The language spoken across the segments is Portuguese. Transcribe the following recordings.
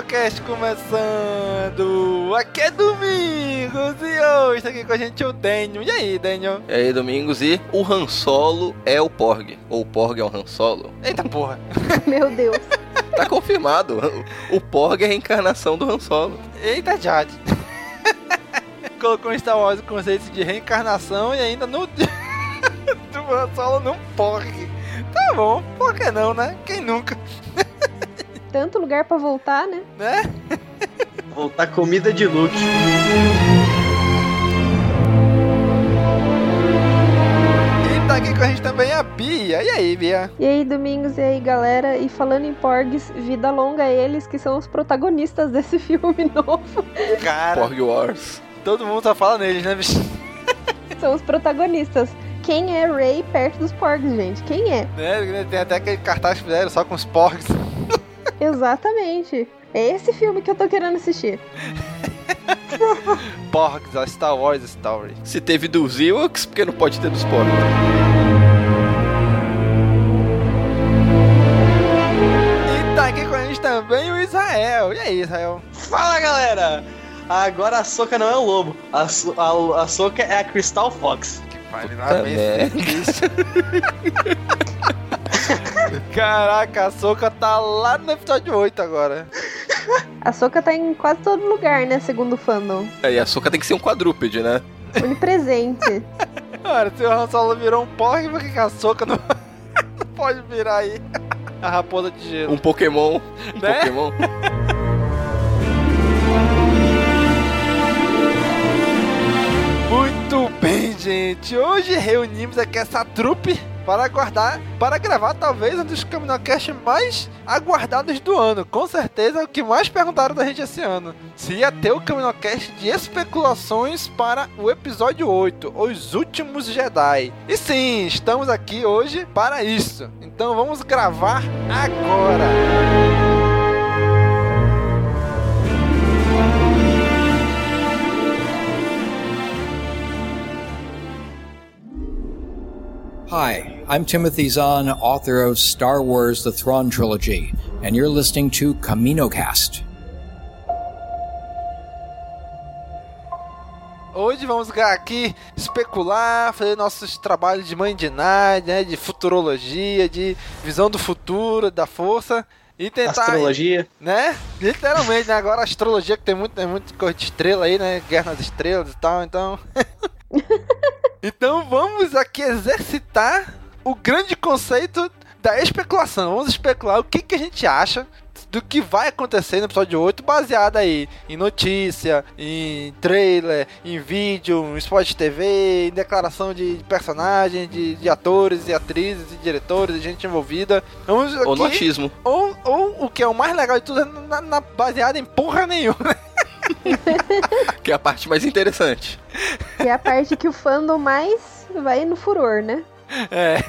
CaminoCast começando! Aqui é Domingos e hoje tá aqui com a gente o Daniel. E aí, Daniel? E aí, Domingos, e o Han Solo é o Porg. Ou o Porg é o Han Solo. Eita porra! Meu Deus. Tá confirmado. O Porg é a reencarnação do Han Solo. Eita, Jade! Colocou em Star Wars o conceito de reencarnação e ainda no. do Han Solo num Porg. Tá bom, por que não, né? Quem nunca? Tanto lugar pra voltar, né? Né? Voltar comida de Luke. E tá aqui com a gente também a Bia. E aí, Bia? E aí, Domingos, e aí, galera? E falando em porgs, vida longa a eles que são os protagonistas desse filme novo. Cara, Porg Wars. todo mundo só fala neles, né, bicho? São os protagonistas. Quem é Ray perto dos porgs, gente? Quem é? Né? Tem até aquele cartaz que fizeram só com os porgs. Exatamente. É esse filme que eu tô querendo assistir. Porgs, a Star Wars Story. Se teve dos Ewoks, porque não pode ter dos? E tá aqui com a gente também o Israel. E aí, Israel? Fala galera! Agora a Soca não é o lobo, a, so a, a Soca é a Crystal Fox. Vai me Puta Caraca, a Soca tá lá no episódio 8 agora. A Soca tá em quase todo lugar, né? Segundo o fandom. Aí a Soca tem que ser um quadrúpede, né? Onipresente. Cara, se o Han Solo virou um porg, por que que a Soca não... não pode virar aí? A raposa de gelo. Um Pokémon. Um Né? Pokémon. Muito bem, gente. Hoje reunimos aqui essa trupe para aguardar, para gravar talvez um dos Caminocast mais aguardados do ano. Com certeza é o que mais perguntaram da gente esse ano. Se ia ter o Caminocast de especulações para o episódio 8, Os Últimos Jedi. E sim, estamos aqui hoje para isso. Então vamos gravar agora. Hi, I'm Timothy Zahn, author of Star Wars The Thrawn Trilogy, and you're listening to CaminoCast. Hoje vamos aqui especular, fazer nossos trabalhos de mãe de Nai, né, de futurologia, de visão do futuro, da força e tentar, Astrologia. né? Literalmente, né? Agora a astrologia que tem muito, tem muito coisa de estrela aí, né? Guerra nas estrelas e tal, então. então vamos aqui exercitar o grande conceito da especulação. Vamos especular o que, que a gente acha do que vai acontecer no episódio 8, baseado aí em notícia, em trailer, em vídeo, em spot de TV, em declaração de personagens, de, de atores e atrizes e diretores e gente envolvida. Vamos Ou no aqui- achismo. ou, ou o que é o mais legal de tudo é na, na- baseado em porra nenhuma. Que é a parte mais interessante. Que é a parte que o fandom mais vai no furor, né? É.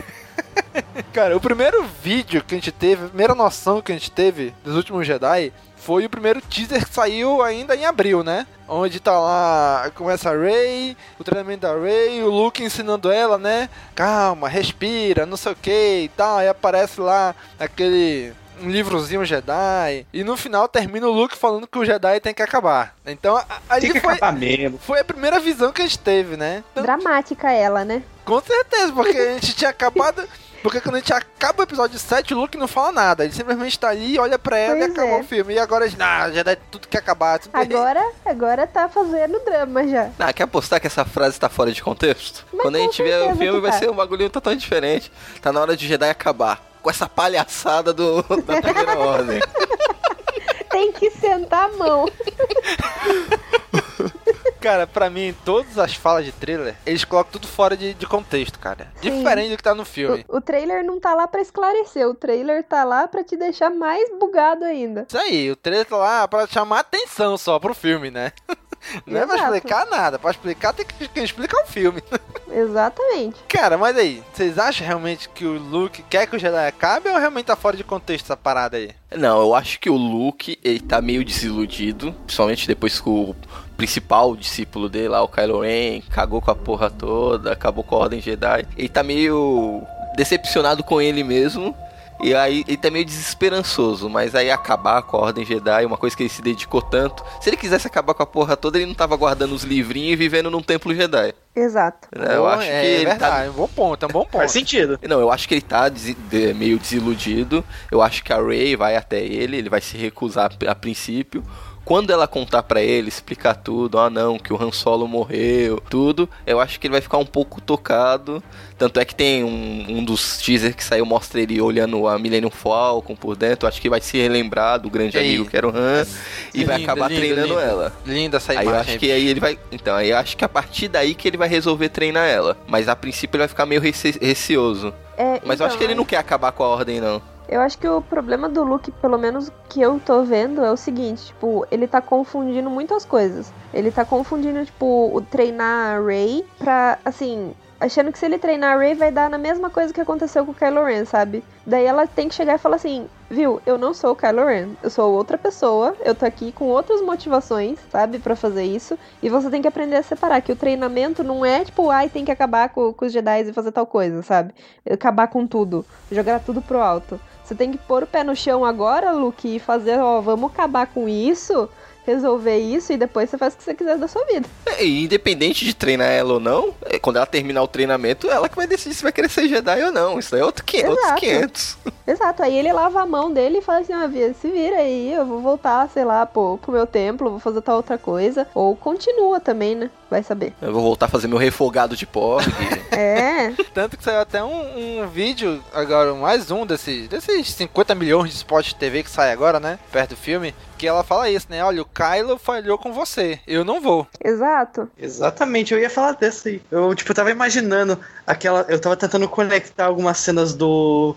Cara, o primeiro vídeo que a gente teve, a primeira noção que a gente teve dos últimos Jedi foi o primeiro teaser que saiu ainda em abril, né? Onde tá lá, começa a Rey, o treinamento da Rey, o Luke ensinando ela, né? Calma, respira, não sei o que e tal. Aí aparece lá aquele um livrozinho Jedi. E no final termina o Luke falando que o Jedi tem que acabar. Então a- ali Tem que foi, acabar mesmo. foi a primeira visão que a gente teve, né? Dramática ela, né? Com certeza, porque a gente tinha acabado. Porque quando a gente acaba o episódio 7, o Luke não fala nada. Ele simplesmente tá ali, olha pra ela e Pois acabou é. o filme. E agora, ah, Jedi tudo que acabar. Tudo Agora, agora tá fazendo drama já. Ah, quer apostar que essa frase tá fora de contexto? Mas Quando a gente vê o filme, vai tá. ser um bagulho totalmente diferente. Tá na hora de Jedi acabar. Com essa palhaçada do, da primeira ordem. Tem que sentar a mão. Cara, pra mim, todas as falas de trailer, eles colocam tudo fora de, de contexto, cara. Sim. Diferente do que tá no filme. O, o trailer não tá lá pra esclarecer, o trailer tá lá pra te deixar mais bugado ainda. Isso aí, o trailer tá lá pra chamar atenção só pro filme, né? Não é pra Exato. explicar nada. Pra explicar, tem que quem explicar o filme. Exatamente. Cara, mas aí, vocês acham realmente que o Luke quer que o Jedi acabe ou realmente tá fora de contexto essa parada aí? Não, eu acho que o Luke, ele tá meio desiludido, principalmente depois que o principal discípulo dele lá, o Kylo Ren, cagou com a porra toda, acabou com a Ordem Jedi. Ele tá meio decepcionado com ele mesmo. E aí ele tá meio desesperançoso, mas aí acabar com a Ordem Jedi, uma coisa que ele se dedicou tanto. Se ele quisesse acabar com a porra toda, ele não tava guardando os livrinhos e vivendo num templo Jedi. Exato. né? Eu acho é que ele tá verdade, um bom ponto, é um bom ponto. Faz sentido. não, eu acho que ele tá desi- de- meio desiludido. Eu acho que a Ray vai até ele, ele vai se recusar a princípio. Quando ela contar pra ele, explicar tudo, ah não, que o Han Solo morreu, tudo, eu acho que ele vai ficar um pouco tocado. Tanto é que tem um, um dos teasers que saiu, mostra ele olhando a Millennium Falcon por dentro. Eu acho que vai se relembrar do grande Ei, amigo que era o Han e vai acabar lindo, treinando lindo. ela. Linda essa Aí eu imagem. acho que aí ele vai. Então, aí eu acho que a partir daí que ele vai resolver treinar ela. Mas a princípio ele vai ficar meio rece- receoso. É, Mas eu acho então, que ele não quer acabar com a ordem, não. Eu acho que o problema do Luke, pelo menos que eu tô vendo, é o seguinte, tipo, ele tá confundindo muitas coisas. Ele tá confundindo, tipo, o treinar a Rey pra, assim, achando que se ele treinar a Rey vai dar na mesma coisa que aconteceu com o Kylo Ren, sabe? Daí ela tem que chegar e falar assim, viu, eu não sou o Kylo Ren, eu sou outra pessoa, eu tô aqui com outras motivações, sabe, pra fazer isso, e você tem que aprender a separar que o treinamento não é tipo, ai, tem que acabar com, com os Jedi e fazer tal coisa, sabe? Acabar com tudo, jogar tudo pro alto. Você tem que pôr o pé no chão agora, Luke, e fazer, ó, vamos acabar com isso, resolver isso, e depois você faz o que você quiser da sua vida. É, E independente de treinar ela ou não, é, quando ela terminar o treinamento, ela que vai decidir se vai querer ser Jedi ou não. Isso aí é outro, quin- outros Exato. 500. Exato, aí ele lava a mão dele e fala assim, ó, Via, se vira aí, eu vou voltar, sei lá, pô, pro meu templo, vou fazer tal outra coisa. Ou continua também, né? Vai saber. Eu vou voltar a fazer meu refogado de porg. É. Tanto que saiu até um, um vídeo, agora mais um desses, desses 50 milhões de spots de TV que sai agora, né? Perto do filme. Que ela fala isso, né? Olha, o Kylo falhou com você. Eu não vou. Exato. Exatamente, eu ia falar dessa aí. Eu, tipo, tava imaginando aquela. Eu tava tentando conectar algumas cenas do.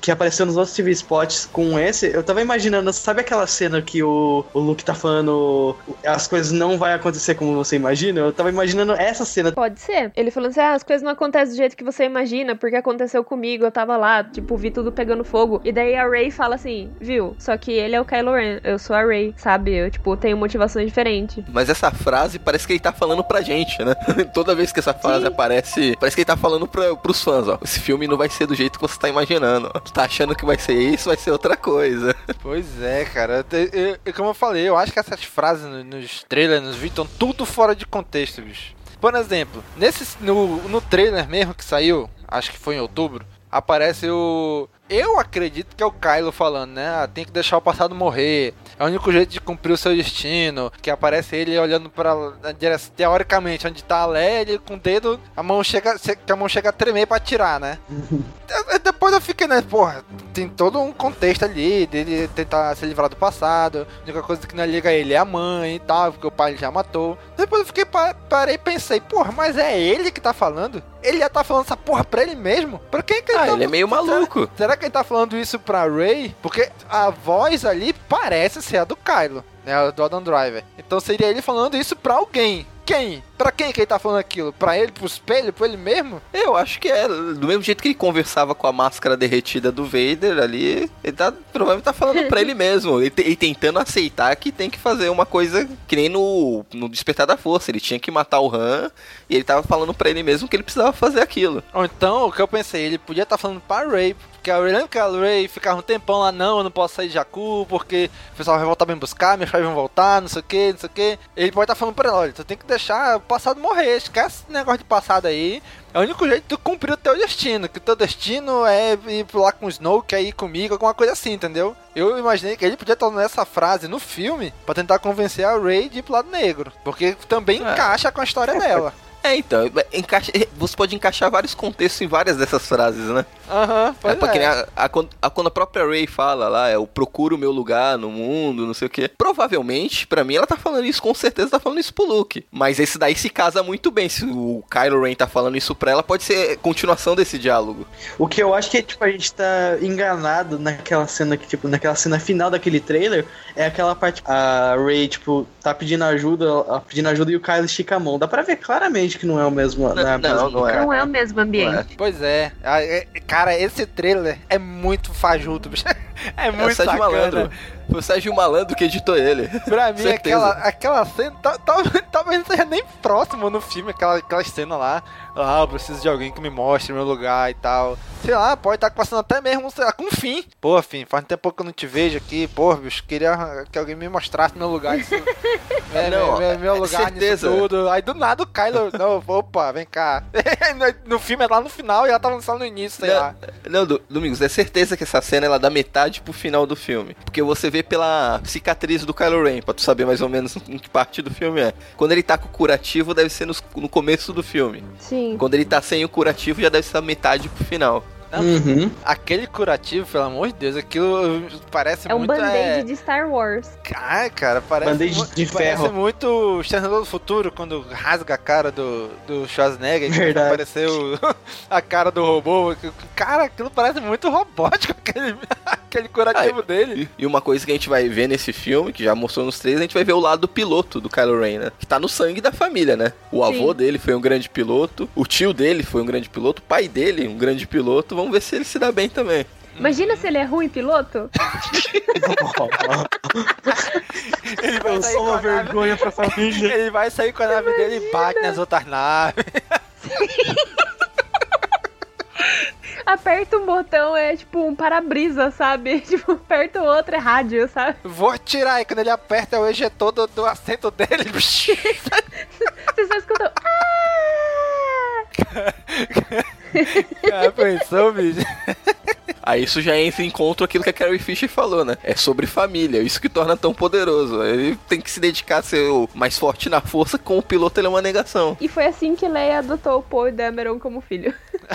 Que apareceu nos outros TV spots com esse, eu tava imaginando, sabe aquela cena que o, o Luke tá falando as coisas não vai acontecer como você imagina? Eu tava imaginando essa cena. Pode ser. Ele falando assim, ah, as coisas não acontecem do jeito que você imagina, porque aconteceu comigo, eu tava lá, tipo, vi tudo pegando fogo. E daí a Ray fala assim, viu? Só que ele é o Kylo Ren, eu sou a Ray, sabe? Eu, tipo, tenho motivações diferentes. Mas essa frase parece que ele tá falando pra gente, né? Toda vez que essa frase Sim. aparece, parece que ele tá falando pra, pros fãs, ó. Esse filme não vai ser do jeito que você tá imaginando. Tá achando que vai ser isso, vai ser outra coisa. Pois é, cara. Eu, eu- como eu falei, eu acho que essas frases no- nos trailers, nos vídeos, estão tudo fora de contexto, bicho. Por exemplo, nesse, no, no trailer mesmo que saiu, acho que foi em outubro, aparece o. Eu acredito que é o Kylo falando, né? Ah, tem que deixar o passado morrer. É o único jeito de cumprir o seu destino. Que aparece ele olhando pra direção, teoricamente, onde tá a Leia, ele com o dedo, a mão chega, que a mão chega a tremer pra atirar, né? De- Depois eu fiquei, né, porra, tem todo um contexto ali dele tentar se livrar do passado. A única coisa que não liga ele é a mãe e tal, porque o pai já matou. Depois eu fiquei, pa- parei e pensei, porra, mas é ele que tá falando? Ele já tá falando essa porra pra ele mesmo? Pra quem que ele Ah, tá ele é meio maluco. Será, será que ele tá falando isso pra Ray? Porque a voz ali parece ser a do Kylo, né? a Do Adam Driver. Então seria ele falando isso pra alguém. Quem? Pra quem que ele tá falando aquilo? Pra ele, pro espelho, pra ele mesmo? Eu acho que é. Do mesmo jeito que ele conversava com a máscara derretida do Vader ali, ele tá, provavelmente tá falando pra ele mesmo. Te- ele tentando aceitar que tem que fazer uma coisa que nem no, no Despertar da Força. Ele tinha que matar o Han e ele tava falando pra ele mesmo que ele precisava fazer aquilo. Ou então, o que eu pensei, ele podia estar falando pra Ray, porque a Ray, lembra que a Ray ficava um tempão lá, não, eu não posso sair de Jakku, porque o pessoal vai voltar pra me buscar, meus pais vão voltar, não sei o que, não sei o que. Ele pode estar falando pra ela, olha, tu tem que deixar passado morrer, esquece esse negócio de passado aí. É o único jeito de tu cumprir o teu destino, que o teu destino é ir lá com o Snoke, é ir comigo, alguma coisa assim, entendeu? Eu imaginei que ele podia estar nessa frase no filme pra tentar convencer a Ray de ir pro lado negro, porque também encaixa com a história dela. É, então, encaixa, você pode encaixar vários contextos em várias dessas frases, né? Aham, É, porque nem a, a- a- quando a própria Ray fala lá, é, eu procuro o meu lugar no mundo, não sei o que. Provavelmente, pra mim, ela tá falando isso, com certeza tá falando isso pro Luke. Mas esse daí se casa muito bem. Se o Kylo Ren tá falando isso pra ela, pode ser continuação desse diálogo. O que eu acho que tipo, a gente tá enganado naquela cena que, tipo, naquela cena final daquele trailer, é aquela parte. A Ray, tipo, tá pedindo ajuda, pedindo ajuda e o Kylo estica a mão. Dá pra ver claramente que não é o mesmo. Não, é a mesma cara. Não é o mesmo ambiente. Pois é. Ah, é- Cara, esse trailer é muito fajuto, bicho. É É muito Sérgio sacana. Malandro. Foi o Sérgio Malandro que editou ele. Pra mim, aquela, aquela cena, tal- tal- talvez não seja nem próximo no filme, aquela, aquela cena lá. Ah, eu preciso de alguém que me mostre meu lugar e tal. Sei lá, pode estar passando até mesmo, sei lá, com fim. Pô, fim, faz um tempo que eu não te vejo aqui. Pô, bicho, queria que alguém me mostrasse meu lugar. Isso, é, Não, meu, meu, é lugar certeza. nisso tudo. Aí do nada o Kylo, não, opa, vem cá. no, filme é lá no final e ela tava só no início, sei lá. Não, não, Do- Domingos, é certeza que essa cena ela dá metade pro final do filme. Porque você vê pela cicatriz do Kylo Ren, pra tu saber mais ou menos em que parte do filme é. Quando ele tá com o curativo, deve ser nos- no começo do filme. Sim. Quando ele tá sem o curativo, já deve ser a metade pro final. Uhum. Aquele curativo, pelo amor de Deus, aquilo parece É um muito. band-aid é... de Star Wars. Ai, cara, parece. Band-aid de parece ferro. muito Exterminador do Futuro quando rasga a cara do, do Schwarzenegger e Verdade. apareceu a cara do robô. Cara, aquilo parece muito robótico, aquele, aquele curativo dele. E uma coisa que a gente vai ver nesse filme, que já mostrou nos três, a gente vai ver o lado do piloto do Kylo Ren, né? Que tá no sangue da família, né? O avô Sim. dele foi um grande piloto, o tio dele foi um grande piloto, o pai dele um grande piloto. Vamos ver se ele se dá bem também. Imagina se ele é ruim piloto. Ele vai Eu sair sou uma a nave- vergonha pra família. Ele vai sair com a nave dele e bate nas outras naves. Aperta um botão, é tipo um para-brisa, sabe? Tipo, aperta o outro, é rádio, sabe? Vou atirar aí quando ele aperta o ejetor do, do assento dele. Você só escuta. "Ah!" Cara, pensou, bicho? Aí isso já entra em contra aquilo que a Carrie Fisher falou, né? É sobre família, isso que torna tão poderoso. Ele tem que se dedicar a ser o mais forte na força, com o piloto ele é uma negação. E foi assim que Leia adotou o Poe Dameron como filho.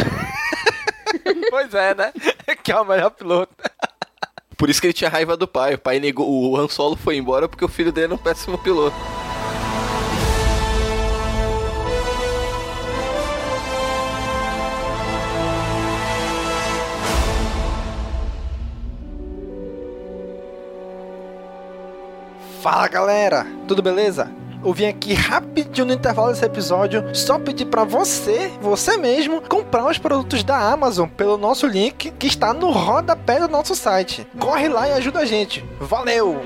pois é, né? Que é o melhor piloto. Por isso que ele tinha raiva do pai. O pai negou. O Han Solo foi embora porque o filho dele era um péssimo piloto. Fala galera, tudo beleza? Eu vim aqui rapidinho no intervalo desse episódio só pedir pra você, você mesmo, comprar os produtos da Amazon pelo nosso link que está no rodapé do nosso site. Corre lá e ajuda a gente. Valeu!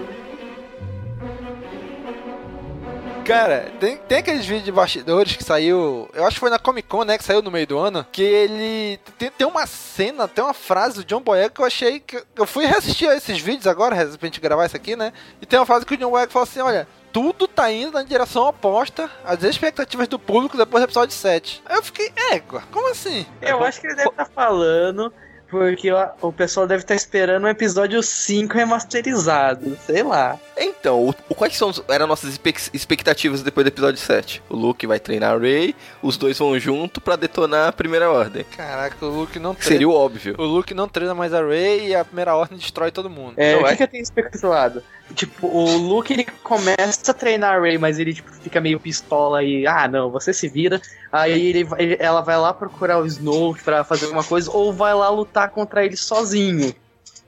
Cara, tem, tem aqueles vídeos de bastidores que saiu. Eu acho que foi na Comic Con, né? Que saiu no meio do ano. Que ele. Tem, tem uma cena, tem uma frase do John Boyega que eu achei que. Eu fui reassistir a esses vídeos agora, pra gente gravar isso aqui, né? E tem uma frase que o John Boyega falou assim: olha. Tudo tá indo na direção oposta às expectativas do público depois do episódio 7. Aí eu fiquei, égua, como assim? Eu acho que ele deve estar falando porque ó, o pessoal deve estar esperando o episódio 5 remasterizado, sei lá. Então, o, o- quais são, eram nossas expectativas depois do episódio 7? O Luke vai treinar a Rey, os dois vão junto pra detonar a primeira ordem. Caraca, o Luke não treina. Seria o óbvio. O Luke não treina mais a Rey e a primeira ordem destrói todo mundo. É, Não o é? que, que eu tenho especulado? Tipo, o Luke ele começa a treinar a Rey, mas ele tipo, fica meio pistola e, ah, não, você se vira. Aí ele, ela vai lá procurar o Snoke pra fazer alguma coisa, ou vai lá lutar contra ele sozinho.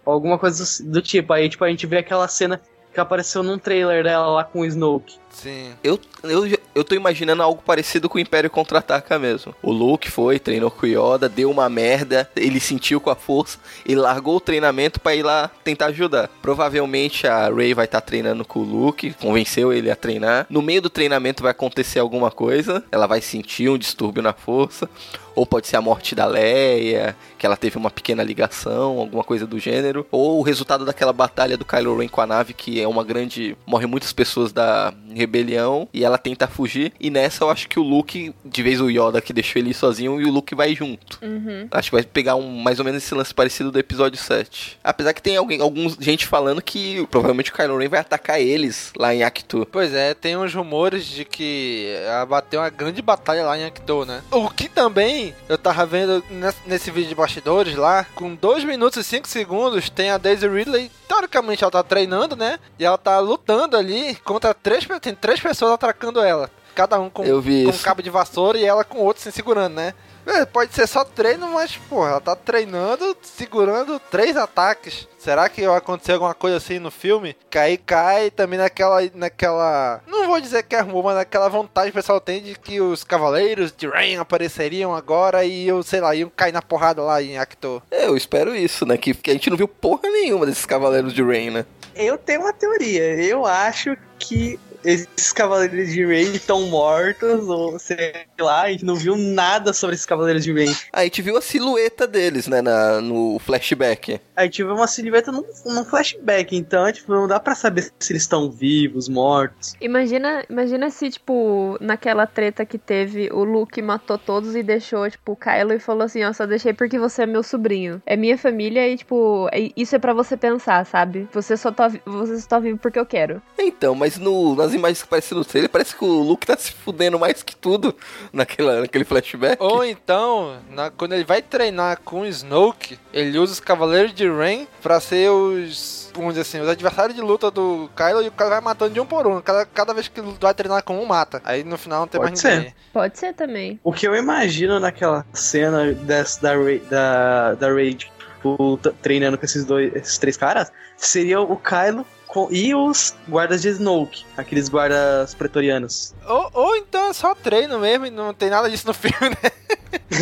Alguma coisa do, do tipo. Aí, tipo, a gente vê aquela cena que apareceu num trailer dela lá com o Snoke. Sim. Eu, eu, já- Eu tô imaginando algo parecido com o Império Contra-Ataca mesmo. O Luke foi, treinou com o Yoda, deu uma merda, ele sentiu com a força, ele largou o treinamento para ir lá tentar ajudar. Provavelmente a Rey vai estar tá treinando com o Luke, convenceu ele a treinar. No meio do treinamento vai acontecer alguma coisa, ela vai sentir um distúrbio na força ou pode ser a morte da Leia, que ela teve uma pequena ligação, alguma coisa do gênero, ou o resultado daquela batalha do Kylo Ren com a nave, que é uma grande. morre muitas pessoas da rebelião e ela tenta fugir. E nessa eu acho que o Luke, de vez o Yoda que deixou ele sozinho, e o Luke vai junto. Uhum. Acho que vai pegar um, mais ou menos esse lance parecido do episódio 7. Apesar que tem alguém, alguns gente falando que provavelmente o Kylo Ren vai atacar eles lá em Actu. Pois é, tem uns rumores de que bateu uma grande batalha lá em Actu, né? O que também eu tava vendo nesse vídeo de bastidores lá, com 2 minutos e 5 segundos, tem a Daisy Ridley. Teoricamente ela tá treinando, né? E ela tá lutando ali contra três, tem três pessoas atracando ela. Cada um com, com um cabo de vassoura e ela com outro se segurando, né? É, pode ser só treino, mas, pô, ela tá treinando, segurando três ataques. Será que vai acontecer alguma coisa assim no filme? Que aí cai também naquela. naquela. Não vou dizer que é rumor, mas naquela vontade que o pessoal tem de que os cavaleiros de Rain apareceriam agora e eu, sei lá, iam cair na porrada lá em Actor. É, eu espero isso, né? Que, que a gente não viu porra nenhuma desses cavaleiros de Rain, né? Eu tenho uma teoria. Eu acho que esses cavaleiros de Rey estão mortos, ou sei lá, a gente não viu nada sobre esses cavaleiros de Rey. A gente viu a silhueta deles, né, na, no flashback. A gente viu uma silhueta no, no flashback, então, tipo, não dá pra saber se eles estão vivos, mortos. Imagina, imagina se, tipo, naquela treta que teve, o Luke matou todos e deixou, tipo, o Kylo e falou assim, ó, só deixei porque você é meu sobrinho. É minha família e, tipo, é, isso é para você pensar, sabe? Você só tá, você só tá vivo porque eu quero. Então, mas no, nas imagens que aparecem no trailer, parece que o Luke tá se fudendo mais que tudo naquela, naquele flashback. Ou então, na, quando ele vai treinar com o Snoke, ele usa os Cavaleiros de Rain pra ser os vamos dizer assim, os adversários de luta do Kylo e o Kylo vai matando de um por um. Cada, cada vez que vai treinar com um, mata. Aí no final não tem Pode mais ser. ninguém. Pode ser também. O que eu imagino naquela cena dessa, da, da, da Ray, tipo, treinando com esses dois, esses três caras, seria o Kylo e os guardas de Snoke, aqueles guardas pretorianos. Ou, ou então é só treino mesmo e não tem nada disso no filme, né?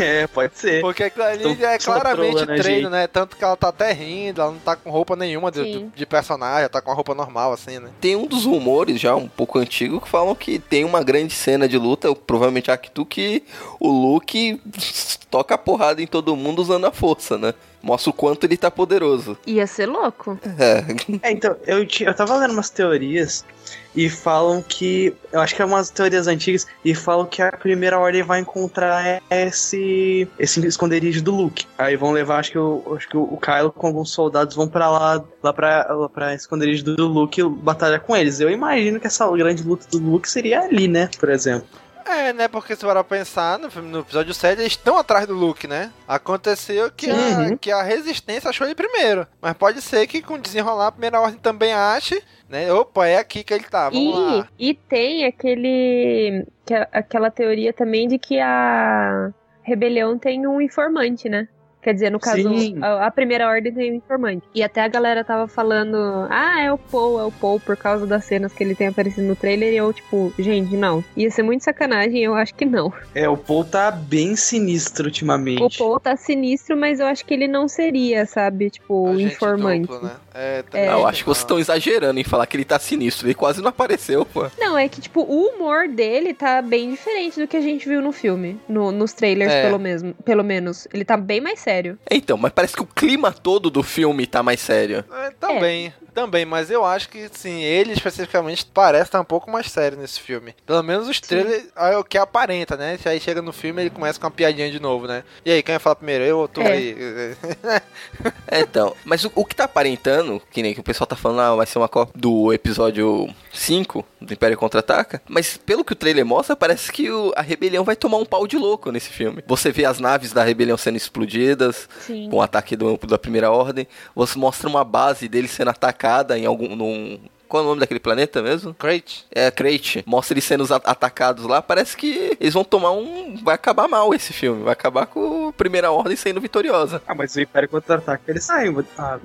É, pode ser. Porque aquilo ali Tô, é claramente treino, né? Tanto que ela tá até rindo, ela não tá com roupa nenhuma de, de, personagem, ela tá com a roupa normal, assim, né? Tem um dos rumores já um pouco antigo que falam que tem uma grande cena de luta, provavelmente a Actu, que o Luke toca a porrada em todo mundo usando a força, né? Mostra o quanto ele tá poderoso. Ia ser louco. É. é então, eu, eu tava lendo umas teorias e falam que. Eu acho que é umas teorias antigas, e falam que a primeira ordem vai encontrar esse. esse esconderijo do Luke. Aí vão levar, acho que o, acho que o Kylo com alguns soldados vão para lá, lá pra, lá pra esconderijo do Luke batalhar com eles. Eu imagino que essa grande luta do Luke seria ali, né? Por exemplo. É, né? Porque se para pensar, no, no episódio 7, eles estão atrás do Luke, né? Aconteceu que, a, que a resistência achou ele primeiro. Mas pode ser que com desenrolar a primeira ordem também ache, né? Opa, é aqui que ele tá, vamos e, lá. E tem aquele. Que, aquela teoria também de que a rebelião tem um informante, né? Quer dizer, no caso, a, a, primeira ordem tem um informante. E até a galera tava falando, ah, é o Paul, é o Paul, por causa das cenas que ele tem aparecido no trailer. E eu, tipo, gente, não. Ia ser muito sacanagem, eu acho que não. É, o Paul tá bem sinistro ultimamente. O Paul tá sinistro, mas eu acho que ele não seria, sabe, tipo, o informante. Duplo, né? É, é. Eu acho que vocês estão exagerando em falar que ele tá sinistro. Ele quase não apareceu, pô. Não, é que, tipo, o humor dele tá bem diferente do que a gente viu no filme. No, nos trailers, é. pelo, mesmo, pelo menos. Ele tá bem mais sério. Então, mas parece que o clima todo do filme tá mais sério. É, também. É. Também, mas eu acho que, sim, ele especificamente parece estar um pouco mais sério nesse filme. Pelo menos os trailers é o que aparenta, né? Se aí chega no filme ele começa com uma piadinha de novo, né? E aí, quem vai falar primeiro? Eu ou tu é. aí? é, então, mas o, o, que tá aparentando, que nem que o pessoal tá falando, ah, vai ser uma cópia do episódio 5 do Império Contra-Ataca, mas pelo que o trailer mostra, parece que o, a rebelião vai tomar um pau de louco nesse filme. Você vê as naves da rebelião sendo explodidas, Sim. com o ataque do, da primeira ordem, você mostra uma base deles sendo atacada atacada em algum. Num, qual é o nome daquele planeta mesmo? Crate. É, Crate. Mostra eles sendo atacados lá. Parece que eles vão tomar um. Vai acabar mal esse filme. Vai acabar com a Primeira Ordem sendo vitoriosa. Ah, mas o Império contra-ataca, ele sai. Ah,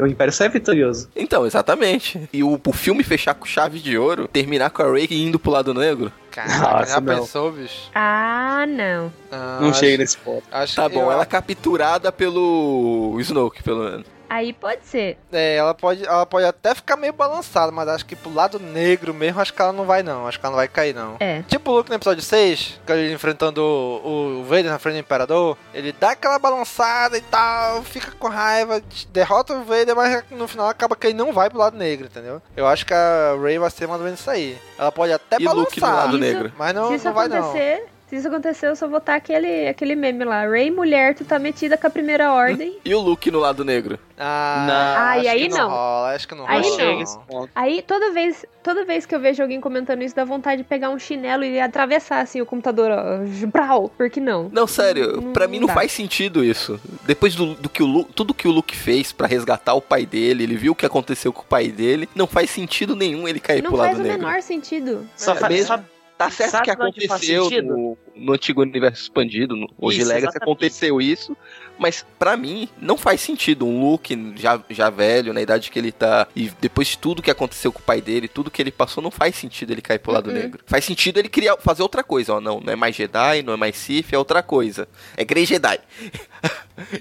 o Império sai vitorioso. Então, exatamente. E o, o filme fechar com chave de ouro, terminar com a Rey indo pro lado negro. Caraca, Nossa, já não. pensou, bicho? Ah, não. Ah, Não acho- chega nesse ponto. Acho Tá que bom, eu- ela é capturada pelo Snoke, pelo menos. Aí pode ser. É, ela pode, ela pode até ficar meio balançada, mas acho que pro lado negro mesmo, acho que ela não vai não. Acho que ela não vai cair não. É. Tipo o Luke no episódio 6, que ele enfrentando o, o Vader na frente do Imperador, ele dá aquela balançada e tal, fica com raiva, derrota o Vader, mas no final acaba que ele não vai pro lado negro, entendeu? Eu acho que a Rey vai ser mais ou menos isso aí. Ela pode até E balançar, Luke no lado Isso- negro. mas não, se isso não vai não. Se isso acontecer, eu só vou botar aquele, aquele meme lá. Ray mulher, tu tá metida com a primeira ordem. E o Luke no lado negro? Ah, Não. Ah, acho e aí que não. rola, acho que não Aí rola. não. chega esse ponto. Aí toda vez, toda vez que eu vejo alguém comentando isso, dá vontade de pegar um chinelo e atravessar assim o computador, ó, brau, por que não? Não, sério, Não- pra mim não dá. faz sentido isso. Depois do, do que o Luke, tudo que o Luke fez pra resgatar o pai dele, ele viu o que aconteceu com o pai dele, não faz sentido nenhum ele cair Não pro faz lado o negro. menor sentido. Só É, fa- mesmo- só- Tá certo que aconteceu sentido? No, antigo universo expandido, no hoje Isso, Legacy exatamente. aconteceu isso, mas pra mim não faz sentido um Luke já, já velho, na idade que ele tá, e depois de tudo que aconteceu com o pai dele, tudo que ele passou, não faz sentido ele cair pro lado Uhum. negro. Faz sentido ele criar, fazer outra coisa, ó, não, não é mais Jedi, não é mais Sith, é outra coisa. É Grey Jedi.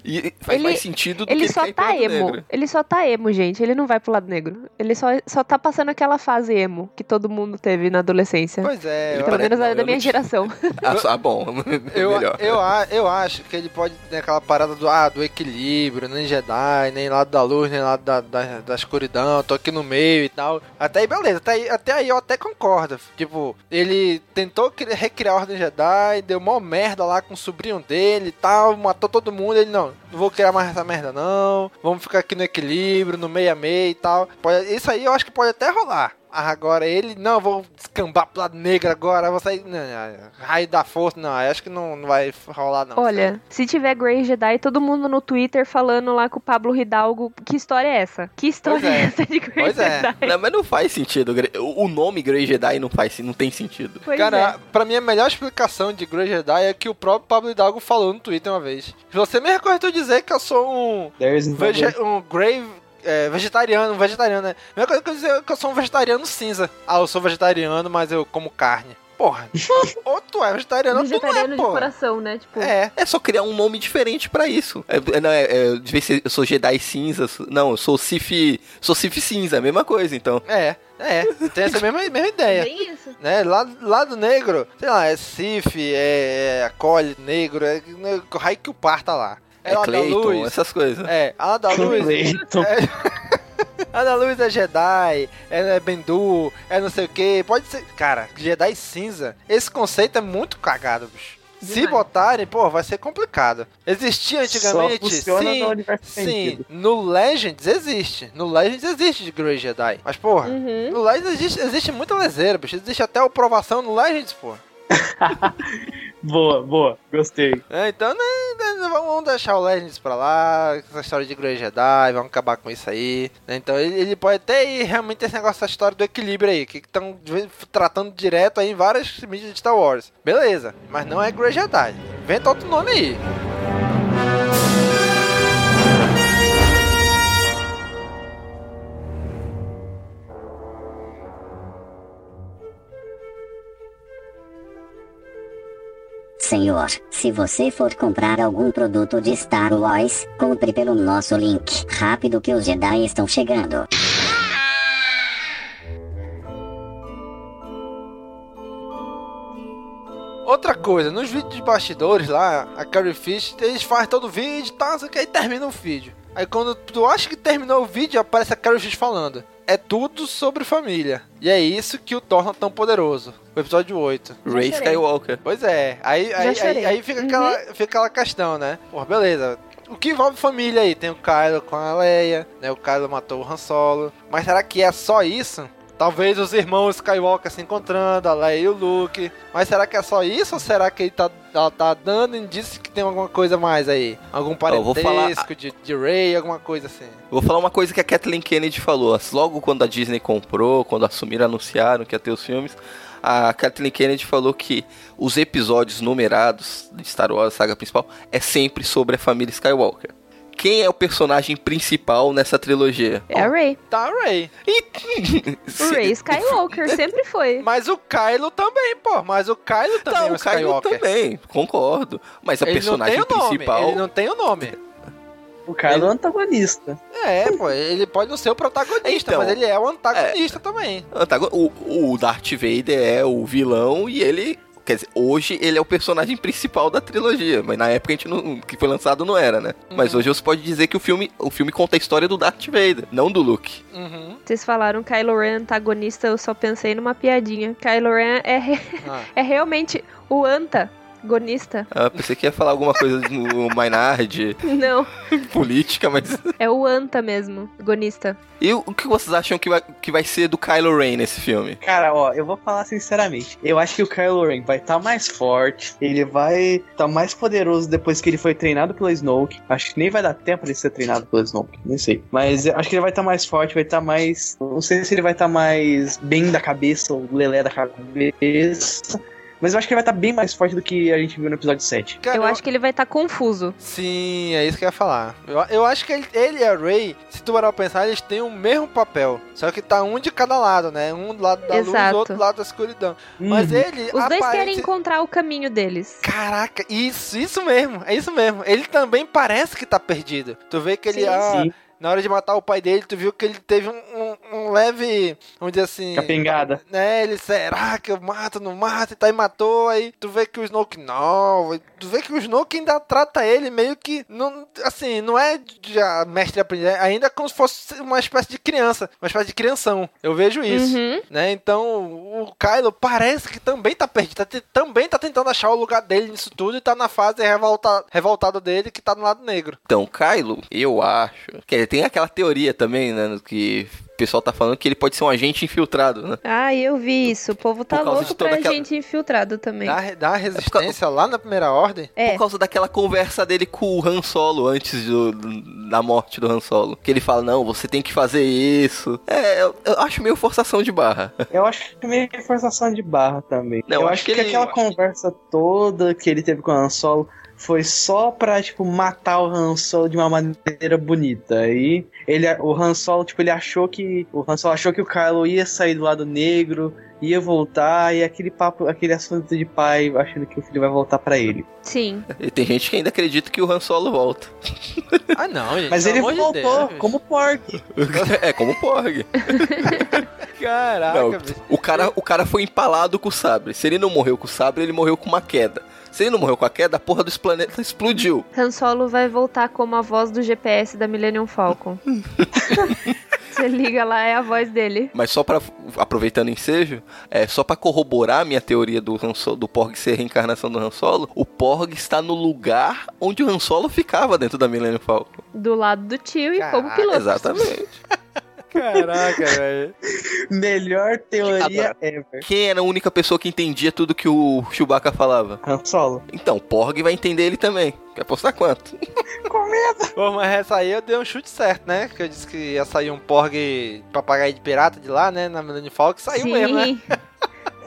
e faz Ele- mais sentido do Ele que ele só tá lado emo. negro. Ele só tá emo, gente. Ele não vai pro lado negro. Ele só, só tá passando aquela fase emo que todo mundo teve na adolescência. Pois é, Pelo menos a da minha geração. ah, bom, Eu, melhor. eu, eu acho que ele pode ter aquela parada do, ah, do equilíbrio, nem Jedi, nem lado da luz, nem lado da, da, da escuridão, tô aqui no meio e tal. Até aí, beleza, até aí, até aí eu até concordo. Tipo, ele tentou cri- recriar a Ordem Jedi, deu mó merda lá com o sobrinho dele e tal, matou todo mundo. Ele, não, não vou criar mais essa merda não, vamos ficar aqui no equilíbrio, no meio a meio e tal. Pode- isso aí eu acho que pode até rolar. Agora ele, não, vou descambar pro lado negro agora, vou sair. Não, não, raio da força, não, acho que não, não vai rolar, não. Olha, se tiver Grey Jedi, todo mundo no Twitter falando lá com o Pablo Hidalgo, que história é essa? Que história Pois é. é. essa de Grey Pois é. Jedi? Não, mas não faz sentido. O nome Grey Jedi não faz, não tem sentido. Pois Cara, é. pra mim a melhor explicação de Grey Jedi é que o próprio Pablo Hidalgo falou no Twitter uma vez. Você me recortou dizer que eu sou um, vege um Grey é, vegetariano, vegetariano, né? A mesma coisa que eu dizer que eu sou um vegetariano cinza. Ah, eu sou vegetariano, mas eu como carne. Porra, ou tu é vegetariano ou tu não Vegetariano é, de pô. coração, né? Tipo, É, É só criar um nome diferente pra isso. É, é, não, é, é, de vez se eu sou Jedi cinza, sou- não, eu sou Sif, sou Sif cinza, a mesma coisa, então. é, é. Tem essa mesma, mesma ideia. bem isso. né? Lado, lado negro, sei lá, é Sif, é, é Acole negro, é, é o raio que o par tá lá. É, da Clayton, luz, essas coisas. É, a Ana da Luz. Clayton. É... a da Luz é Jedi, é Bendu, é não sei o que. Pode ser. Cara, Jedi cinza. Esse conceito é muito cagado, bicho. Se Demais. botarem, pô, vai ser complicado. Existia antigamente? Sim, no sim. No Legends existe. No Legends existe de Grey Jedi. Mas, porra, Uhum. no Legends existe, existe muita leseira, bicho. Existe até a aprovação no Legends, pô. Boa, boa. Gostei. É, então, né, né, vamos deixar o Legends pra lá, essa história de Grey Jedi, vamos acabar com isso aí. né? Então, ele, ele pode até ir realmente esse negócio, essa história do equilíbrio aí, que estão tratando direto aí em várias mídias de Star Wars. Beleza, mas não é Grey Jedi. Inventa outro nome aí. Senhor, se você for comprar algum produto de Star Wars, compre pelo nosso link. Rápido que os Jedi estão chegando. Outra coisa, nos vídeos de bastidores lá, a Carrie Fish, eles fazem todo o vídeo e tal, que, aí termina o vídeo. Aí quando tu acha que terminou o vídeo, aparece a Carrie Fish falando. É tudo sobre família. E é isso que o torna tão poderoso. O episódio 8. Ray chorei. Skywalker. Pois é, aí, aí, aí, aí fica, aquela, fica aquela questão, né? Pô, beleza. O que envolve família aí? Tem o Kylo com a Leia, né? O Kylo matou o Han Solo. Mas será que é só isso? Talvez os irmãos Skywalker se encontrando, a Leia e o Luke. Mas será que é só isso ou será que ele tá, ela tá dando indício que tem alguma coisa mais aí? Algum parentesco falar- de, de Rey, alguma coisa assim? Vou falar uma coisa que a Kathleen Kennedy falou. Logo quando a Disney comprou, quando assumiram, anunciaram que ia ter os filmes, a Kathleen Kennedy falou que os episódios numerados de Star Wars, saga principal, é sempre sobre a família Skywalker. quem é o personagem principal nessa trilogia? É a Rey. Tá a Rey. O Rey Skywalker sempre foi. Mas o Kylo também, pô. Mas o Kylo também Tá, é o o Kylo Skywalker. também, concordo. Mas a Ele personagem não tem o nome, principal. Ele não tem o nome. O Kylo é o antagonista. É, pô, ele pode não ser o protagonista, Então, mas ele é o antagonista também. Antago- O, o Darth Vader é o vilão e ele. Quer dizer, hoje ele é o personagem principal da trilogia, mas na época a gente não, que foi lançado não era, né? Mas Uhum. hoje você pode dizer que o filme, o filme conta a história do Darth Vader, não do Luke. Uhum. Vocês falaram Kylo Ren antagonista, eu só pensei numa piadinha. Kylo Ren é, re- Ah. é realmente o antagonista. Ah, pensei que ia falar alguma coisa no Maynard, Não, política, mas. é o anta mesmo, agonista. E o que vocês acham que vai, que vai ser do Kylo Ren nesse filme? Cara, ó, eu vou falar sinceramente. Eu acho que o Kylo Ren vai estar mais forte. Ele vai estar mais poderoso depois que ele foi treinado pelo Snoke. Acho que nem vai dar tempo de ser treinado pelo Snoke. Nem sei. Mas eu acho que ele vai estar mais forte, vai estar mais. Não sei se ele vai estar mais bem da cabeça, ou lelé da cabeça. Mas eu acho que ele vai estar bem mais forte do que a gente viu no episódio 7. Cara, eu acho que ele vai estar confuso. Sim, é isso que eu ia falar. Eu, eu acho que ele, ele e a Rey, se tu parar pra pensar, eles têm o mesmo papel. Só que tá um de cada lado, né? Um do lado da luz, Exato. outro do lado da escuridão. Mas Uhum. ele. Os dois aparente- querem encontrar o caminho deles. Caraca, isso, isso mesmo, é isso mesmo. Ele também parece que tá perdido. Tu vê que ele, Sim, ah, sim. na hora de matar o pai dele, tu viu que ele teve um, um- leve, vamos dizer assim, Capengada. né? Ele, será que eu mato, não mato? E tá, e matou. Aí tu vê que o Snoke, não. Tu vê que o Snoke ainda trata ele meio que, não, assim, não é de a mestre aprendiz, é ainda como se fosse uma espécie de criança, uma espécie de crianção. Eu vejo isso Uhum. né? Então, o Kylo parece que também tá perdido, tá também tá tentando achar o lugar dele nisso tudo e tá na fase revolta, revoltada dele que tá no lado negro. Então, Kylo, eu acho. Quer dizer, tem aquela teoria também, né? Que o pessoal tá falando que ele pode ser um agente infiltrado, né? Ah, eu vi isso. O povo tá louco pra aquela- gente infiltrado também. Dá, dá resistência lá na primeira ordem. É. Por causa daquela conversa dele com o Han Solo antes do- da morte do Han Solo. Que ele fala, não, você tem que fazer isso. É, eu, eu acho meio forçação de barra. Eu acho que meio que forçação de barra também. Não, eu acho acho que que, ele- aquela conversa toda que ele teve com o Han Solo foi só pra, tipo, matar o Han Solo de uma maneira bonita. Aí ele, o Han Solo, tipo, ele achou que. O Han Solo achou que o Kylo ia sair do lado negro, ia voltar, e aquele papo, aquele assunto de pai, achando que o filho vai voltar pra ele. Sim. E tem gente que ainda acredita que o Han Solo volta. Ah, não, gente. Mas ele voltou, Deus. como Porg. é como o Porg. Caraca, Não, o, cara, o cara foi empalado com o sabre. Se ele não morreu com o sabre, ele morreu com uma queda. Se ele não morreu com a queda, a porra dos planetas explodiu. Han Solo vai voltar como a voz do GPS da Millennium Falcon. Você liga lá, é a voz dele. Mas só pra. aproveitando o ensejo, é só pra corroborar a minha teoria do, Han Solo- do Porg ser a reencarnação do Han Solo, o Porg está no lugar onde o Han Solo ficava dentro da Millennium Falcon. Do lado do tio e como piloto. Exatamente. Caraca, velho. Melhor teoria ever. Quem era a única pessoa que entendia tudo que o Chewbacca falava? Han Solo. Então, Porg vai entender ele também. Quer apostar quanto? Pô, mas essa aí eu dei um chute certo, né? Que eu disse que ia sair um Porg papagaio de pirata de lá, né? Na Millennium Falcon, saiu Sim. mesmo, né?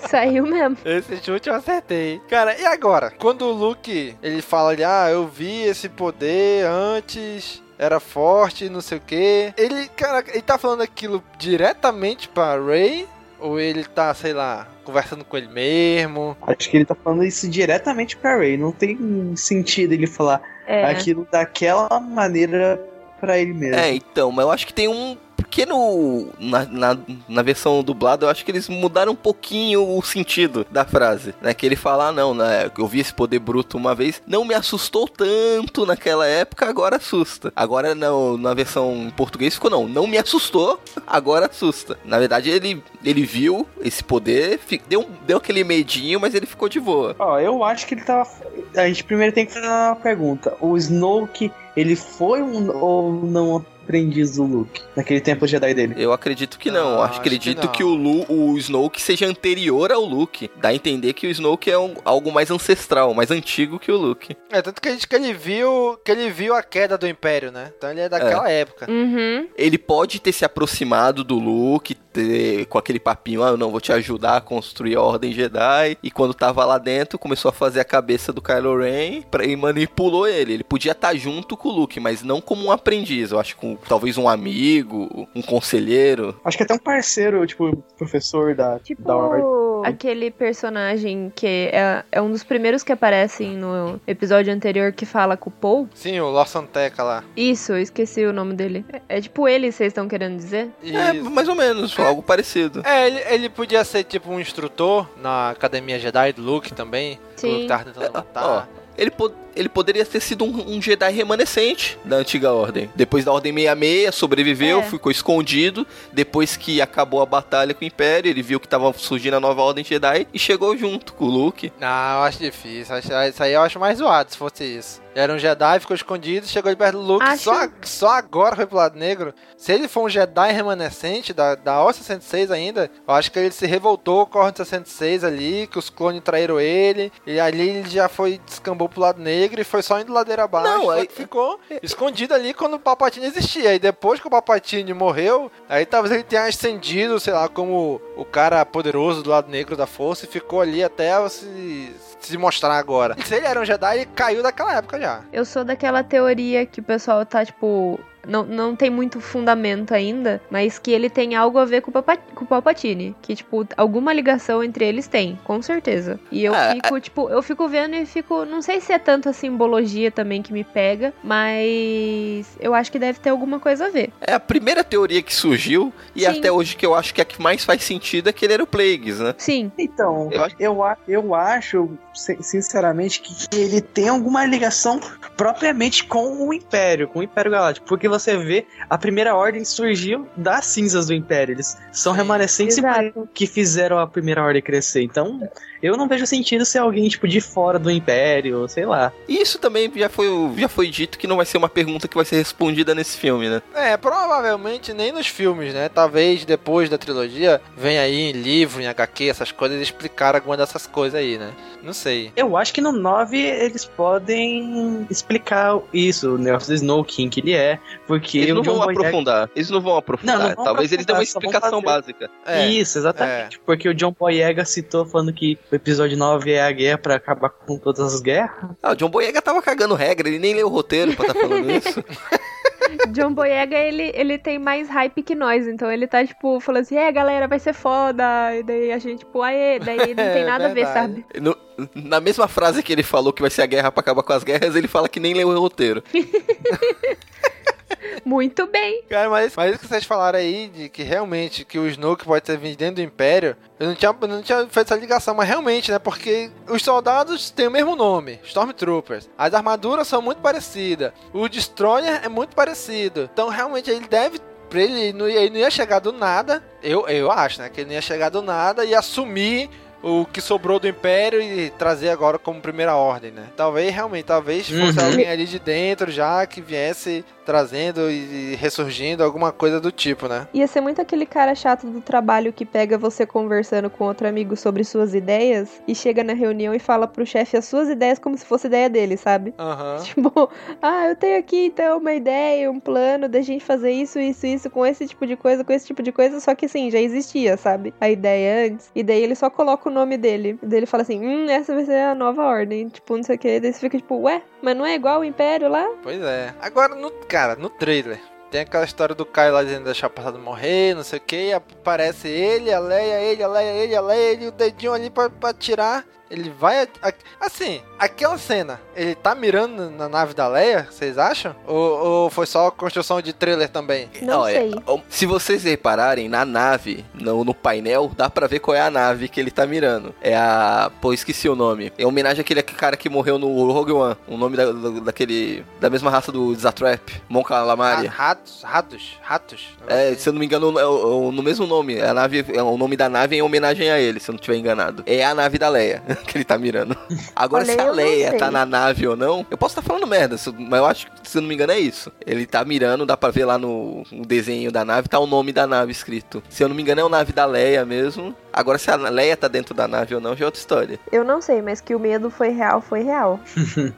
Saiu mesmo. Esse chute eu acertei. Cara, e agora? Quando o Luke, ele fala ali, ah, eu vi esse poder antes, era forte, não sei o que. Ele, cara, ele tá falando aquilo diretamente pra Rey? Ou ele tá, sei lá, conversando com ele mesmo? Acho que ele tá falando isso diretamente pra Ray. Não tem sentido ele falar É. aquilo daquela maneira pra ele mesmo. É, então, mas eu acho que tem um pequeno. Na, na, na versão dublada, eu acho que eles mudaram um pouquinho o sentido da frase. Né? Que ele fala, ah, não, né? Eu vi esse poder bruto uma vez, não me assustou tanto naquela época, agora assusta. Agora não, na versão em português ficou, não, não me assustou, agora assusta. Na verdade, ele, ele viu esse poder, deu, deu aquele medinho, mas ele ficou de boa. Ó, eu acho que ele tava. A gente primeiro tem que fazer uma pergunta. O Snoke, ele foi um ou não aprendiz do Luke naquele tempo Jedi dele? Eu acredito que não. Não, acho, acredito que que, não. o, Lu, o Snoke seja anterior ao Luke. Dá a entender que o Snoke é um- algo mais ancestral, mais antigo que o Luke. É, tanto que a gente que ele viu que ele viu a queda do Império, né? Então ele é daquela época. Uhum. Ele pode ter se aproximado do Luke, ter, com aquele papinho, ah, eu não vou te ajudar a construir a Ordem Jedi. E quando tava lá dentro, começou a fazer a cabeça do Kylo Ren pra, e manipulou ele. Ele podia estar junto com o Luke, mas não como um aprendiz. Eu acho que com talvez um amigo, um conselheiro. Acho que até um parceiro, tipo, professor da, Tipo da Ordem. Aquele personagem que é, é um dos primeiros que aparecem no episódio anterior que fala com o Paul. Sim, o Lawson Teca lá. Isso, eu esqueci o nome dele. É, é tipo ele, vocês estão querendo dizer? É, mais ou menos, algo parecido. É, ele, ele podia ser tipo um instrutor na Academia Jedi do Luke também. que O Sim. Luke tava tentando matar. Ele, po- ele poderia ter sido um, um Jedi remanescente da antiga ordem. Depois da Ordem 66, sobreviveu, É. ficou escondido. Depois que acabou a batalha com o Império, ele viu que tava surgindo a nova Ordem Jedi e chegou junto com o Luke. Não, eu acho difícil. Isso aí eu acho mais zoado se fosse isso. Era um Jedi, ficou escondido, chegou de perto do Luke, Acho- só, só agora foi pro lado negro. Se ele for um Jedi remanescente da, da Ordem 66 ainda, eu acho que ele se revoltou com a Ordem 66 ali, que os clones traíram ele, e ali ele já foi, descambou pro lado negro e foi só indo ladeira abaixo. Não, aí- ficou escondido ali quando o Palpatine existia. E depois que o Palpatine morreu, aí talvez ele tenha ascendido, sei lá, como o cara poderoso do lado negro da força e ficou ali até se, se mostrar agora. Se ele era um Jedi, ele caiu daquela época já. Eu sou daquela teoria que o pessoal tá, tipo. Não, não tem muito fundamento ainda, mas que ele tem algo a ver com o, Papa, com o Palpatine. Que, tipo, alguma ligação entre eles tem, com certeza. E eu É, fico, tipo, eu fico vendo e fico. Não sei se é tanto a simbologia também que me pega, mas eu acho que deve ter alguma coisa a ver. É a primeira teoria que surgiu e Sim. até hoje que eu acho que a que mais faz sentido é que ele era o Plagueis, né? Sim. Então, Eu acho- eu, eu acho, sin- sinceramente, que ele tem alguma ligação propriamente com o Império, com o Império Galáctico. Porque você vê, a primeira ordem surgiu das cinzas do Império. Eles são remanescentes que fizeram a primeira ordem crescer. Então, eu não vejo sentido ser alguém, tipo, de fora do Império, sei lá. E isso também já foi, já foi dito que não vai ser uma pergunta que vai ser respondida nesse filme, né? É, provavelmente nem nos filmes, né? Talvez depois da trilogia venha aí em livro, em HQ, essas coisas, explicar alguma dessas coisas aí, né? Não sei. Eu acho que no 9 eles podem explicar isso, o negócio do Snow King que ele é, porque Eles não vão Boyega- aprofundar. Eles não vão aprofundar. Não, não vão Talvez eles dêem uma aprofundar, explicação básica. É, Isso, exatamente. Porque o John Boyega citou falando que o episódio 9 é a guerra pra acabar com todas as guerras. Ah, o John Boyega tava cagando regra, ele nem leu o roteiro pra tá falando isso. John Boyega, ele, ele tem mais hype que nós, então ele tá, tipo, falando assim, é, galera, vai ser foda, e daí a gente, tipo, aê, daí não tem É, nada a ver, sabe? No- na mesma frase que ele falou que vai ser a guerra pra acabar com as guerras, ele fala que nem leu o roteiro. Muito bem. Cara, mas, mas isso que vocês falaram aí, de que realmente que o Snoke pode ter vindo dentro do Império, eu não tinha, eu não tinha feito essa ligação, mas realmente, né? Porque os soldados têm o mesmo nome, Stormtroopers. As armaduras são muito parecidas. O Destroyer é muito parecido. Então, realmente, ele deve. Pra ele, ele não, ia- ele não ia chegar do nada. Eu, eu acho, né? Que ele não ia chegar do nada e assumir o que sobrou do Império e trazer agora como primeira ordem, né? Talvez, realmente, talvez fosse Uhum. alguém ali de dentro já que viesse trazendo e ressurgindo alguma coisa do tipo, né? Ia ser muito aquele cara chato do trabalho que pega você conversando com outro amigo sobre suas ideias e chega na reunião e fala pro chefe as suas ideias como se fosse ideia dele, sabe? Aham. Tipo, ah, eu tenho aqui então uma ideia, um plano da gente fazer isso, isso, isso, com esse tipo de coisa, com esse tipo de coisa, só que assim, já existia, sabe? A ideia antes. E daí ele só coloca o nome dele. E daí ele fala assim: hum, essa vai ser a nova ordem. Tipo, não sei o que. Daí você fica tipo, ué, mas não é igual o Império lá? Pois é. Agora, no, cara, no trailer. Tem aquela história do Kai lá dizendo deixar passado morrer, não sei o que. Aparece ele, a Leia, ele, a Leia, ele, a Leia, ele, o dedinho ali pra, pra tirar. Ele vai. assim, aquela cena, ele tá mirando na nave da Leia, vocês acham? Ou, ou foi só construção de trailer também? Não Olha, sei. ó, Se vocês repararem, na nave, no, no painel, dá pra ver qual é a nave que ele tá mirando. É a. Pô, esqueci o nome. É homenagem àquele cara que morreu no Rogue One. O nome da, da- daquele. Da mesma raça do Zatrap, Mon Calamari. Ah, ratos, ratos, ratos. É, se eu não me engano, é o- é o- no mesmo nome. A nave, é o nome da nave é em homenagem a ele, se eu não estiver enganado. É a nave da Leia que ele tá mirando. Agora, Olha, se a Leia tá na nave ou não, eu posso estar falando merda, mas eu acho que, se eu não me engano, é isso. Ele tá mirando, dá pra ver lá no, no desenho da nave, tá o nome da nave escrito. Se eu não me engano, é o nave da Leia mesmo. Agora, se a Leia tá dentro da nave ou não, já é outra história. Eu não sei, mas que o medo foi real, foi real.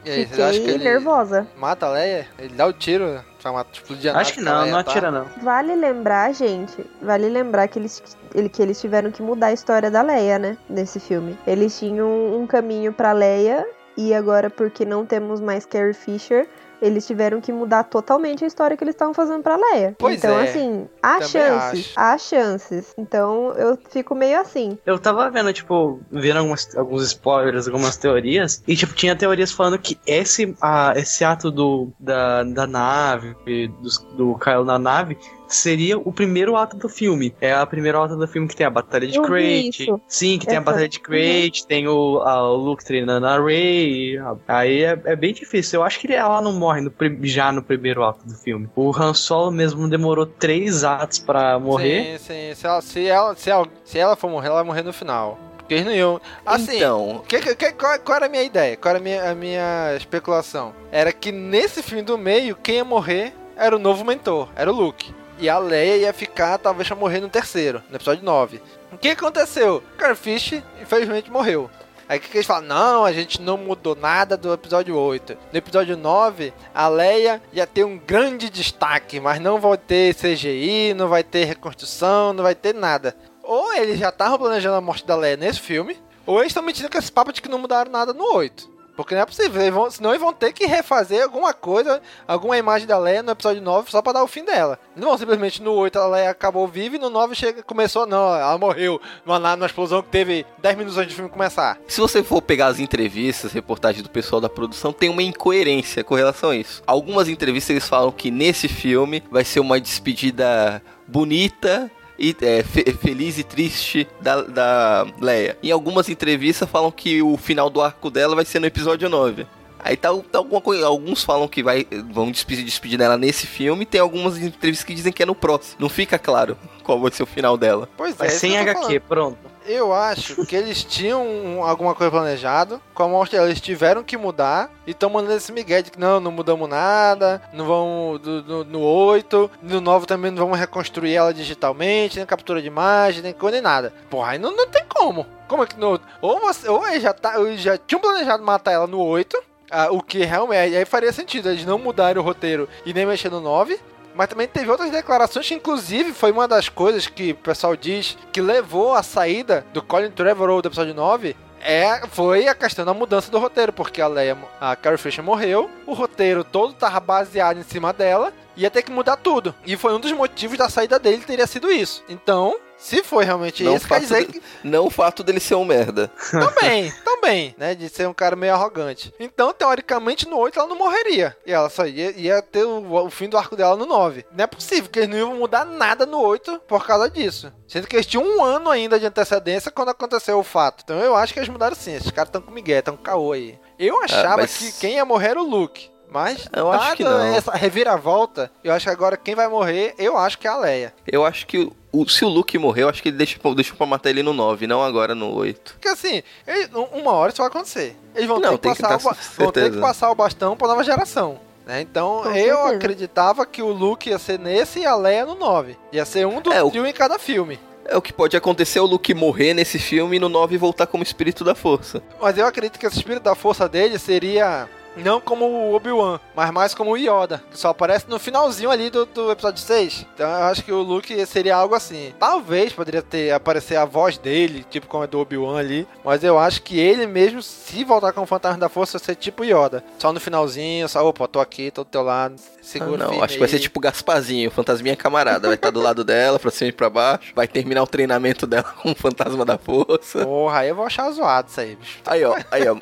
E aí, Fiquei ele nervosa. mata a Leia? Ele dá o tiro Vai matar, explodir a Acho que não, não tá. atira não. Vale lembrar, gente, vale lembrar que eles, ele- que eles tiveram que mudar a história da Leia, né? Nesse filme. Eles tinham um caminho pra Leia e agora, porque não temos mais Carrie Fisher, eles tiveram que mudar totalmente a história que eles estavam fazendo pra Leia. Pois então, é, assim, há também chances, acho. há chances. Então, eu fico meio assim. Eu tava vendo, tipo, vendo algumas, alguns spoilers, algumas teorias, e, tipo, tinha teorias falando que esse, ah, esse ato do, da, da nave, do, do Kyle na nave, seria o primeiro ato do filme. É a primeira ato do filme que tem a Batalha de Crate. Sim, que tem a Essa- Batalha de Crate, tem o, a- o Luke treinando a Rey. Aí é, é bem difícil. Eu acho que ela não morre no já no primeiro ato do filme. O Han Solo mesmo demorou três atos pra morrer. Sim, sim. Se ela, se, ela, se, ela, se ela for morrer, ela vai morrer no final. Porque iam. Assim, Então. que, que, que- qual, qual era a minha ideia? Qual era a minha, a minha especulação? Era que nesse filme do meio, quem ia morrer era o novo mentor, era o Luke. E a Leia ia ficar, talvez, pra morrer no terceiro, no episódio 9. O que aconteceu? Carl Fish, infelizmente, morreu. Aí o que, que eles falam? Não, a gente não mudou nada do episódio 8. No episódio 9, a Leia ia ter um grande destaque, mas não vai ter CGI, não vai ter reconstrução, não vai ter nada. Ou eles já estavam planejando a morte da Leia nesse filme, ou eles estão mentindo com esse papo de que não mudaram nada no 8. Porque não é possível, eles vão, senão eles vão ter que refazer alguma coisa, alguma imagem da Leia no episódio 9 só pra dar o fim dela. Não vão simplesmente no 8 a Leia acabou viva e no 9 chega, começou, não, ela morreu numa, numa explosão que teve 10 minutos antes do filme começar. Se você for pegar as entrevistas, reportagens do pessoal da produção, tem uma incoerência com relação a isso. Algumas entrevistas eles falam que nesse filme vai ser uma despedida bonita e é, fe- feliz e triste da, da Leia. Em algumas entrevistas falam que o final do arco dela vai ser no episódio 9. Aí tá, tá alguma coisa. Alguns falam que vai, vão despedir, despedir dela nesse filme, tem algumas entrevistas que dizem que é no próximo. Não fica claro qual vai ser o final dela. Pois é, isso sem HQ, falando. pronto. Eu acho que eles tinham um- alguma coisa planejado. Com a dela, eles tiveram que mudar. E estão mandando esse migué de que não, não mudamos nada. Não vão do- do- no 8. No 9 também não vamos reconstruir ela digitalmente. Nem captura de imagem, nem coisa, nem nada. Porra, aí não, não tem como. Como é que no. Ou, você, ou já, tá, já tinham planejado matar ela no 8. ah, o que realmente. Aí faria sentido. Eles não mudarem o roteiro e nem mexer no 9. Mas também teve outras declarações que, inclusive, foi uma das coisas que o pessoal diz que levou à saída do Colin Trevorrow do episódio 9. É, foi a questão da mudança do roteiro, porque a Leia, a Carrie Fisher morreu, o roteiro todo tava baseado em cima dela, ia ter que mudar tudo. E foi um dos motivos da saída dele teria sido isso. Então, se foi realmente Não, isso, quer dizer de- que não o fato dele ser um merda. também, também, né? De ser um cara meio arrogante. Então, teoricamente, no 8 ela não morreria. E ela só ia, ia ter o, o fim do arco dela no 9. Não é possível que eles não iam mudar nada no 8 por causa disso. Sendo que eles tinham um ano ainda de antecedência quando aconteceu o fato. Então eu acho que eles mudaram sim. Esses caras estão com Miguel, estão com caô aí. Eu achava mas- que quem ia morrer era o Luke. Mas, Eu acho que não. essa reviravolta, eu acho que agora quem vai morrer, eu acho que é a Leia. Eu acho que o- se o Luke morreu, eu acho que ele deixa, deixa pra matar ele no 9, não agora no 8. Porque assim, ele- um- uma hora isso vai acontecer. Eles vão, Não, ter, que tem que passar dar o, vão ter que passar o bastão pra nova geração. né? Então Com eu certeza. acreditava que o Luke ia ser nesse e a Leia no 9. Ia ser um do É, o- em cada filme. É o que pode acontecer é o Luke morrer nesse filme e no 9 voltar como espírito da força. Mas eu acredito que esse espírito da força dele seria. Não como o Obi-Wan, mas mais como o Yoda, que só aparece no finalzinho ali do, do episódio 6. Então eu acho que o Luke seria algo assim. Talvez poderia ter aparecer a voz dele, tipo como é do Obi-Wan ali. Mas eu acho que ele mesmo, se voltar como fantasma da força, vai ser tipo Yoda. Só no finalzinho, só, opa, tô aqui, tô do teu lado, Ah, segura não, firme acho que vai ser aí. tipo Gasparzinho, fantasminha camarada. Vai estar do lado dela, pra cima e pra baixo. Vai terminar o treinamento dela com o fantasma da força. Porra, aí eu vou achar zoado isso aí, bicho. Aí, ó, aí, ó.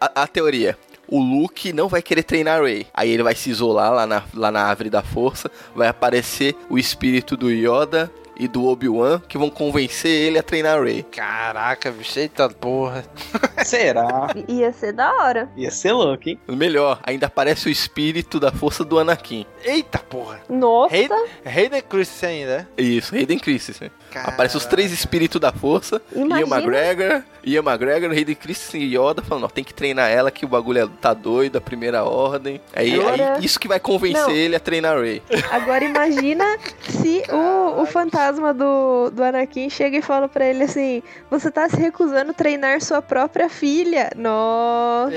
A, a- a teoria. O Luke não vai querer treinar a Rey. Aí ele vai se isolar lá na, lá na árvore da força. Vai aparecer o espírito do Yoda e do Obi-Wan que vão convencer ele a treinar a Rey. Caraca, bicho, eita porra. Será? Ia ser da hora. Ia ser louco, hein? Melhor, ainda aparece o espírito da força do Anakin. Eita porra. Nossa. Hay- Hayden Christensen ainda, é? Isso, Hayden Christensen. Caraca. Aparece os três espíritos da força. Imagina. Ian McGregor, Ian McGregor, Hayden Christensen e Yoda falando, ó, tem que treinar ela que o bagulho é- tá doido, a primeira ordem. Aí, Agora- aí isso que vai convencer Não. ele a treinar a Rey. Agora imagina se o, o fantasma do, do Anakin chega e fala pra ele assim: Você tá se recusando a treinar sua própria filha. Nossa.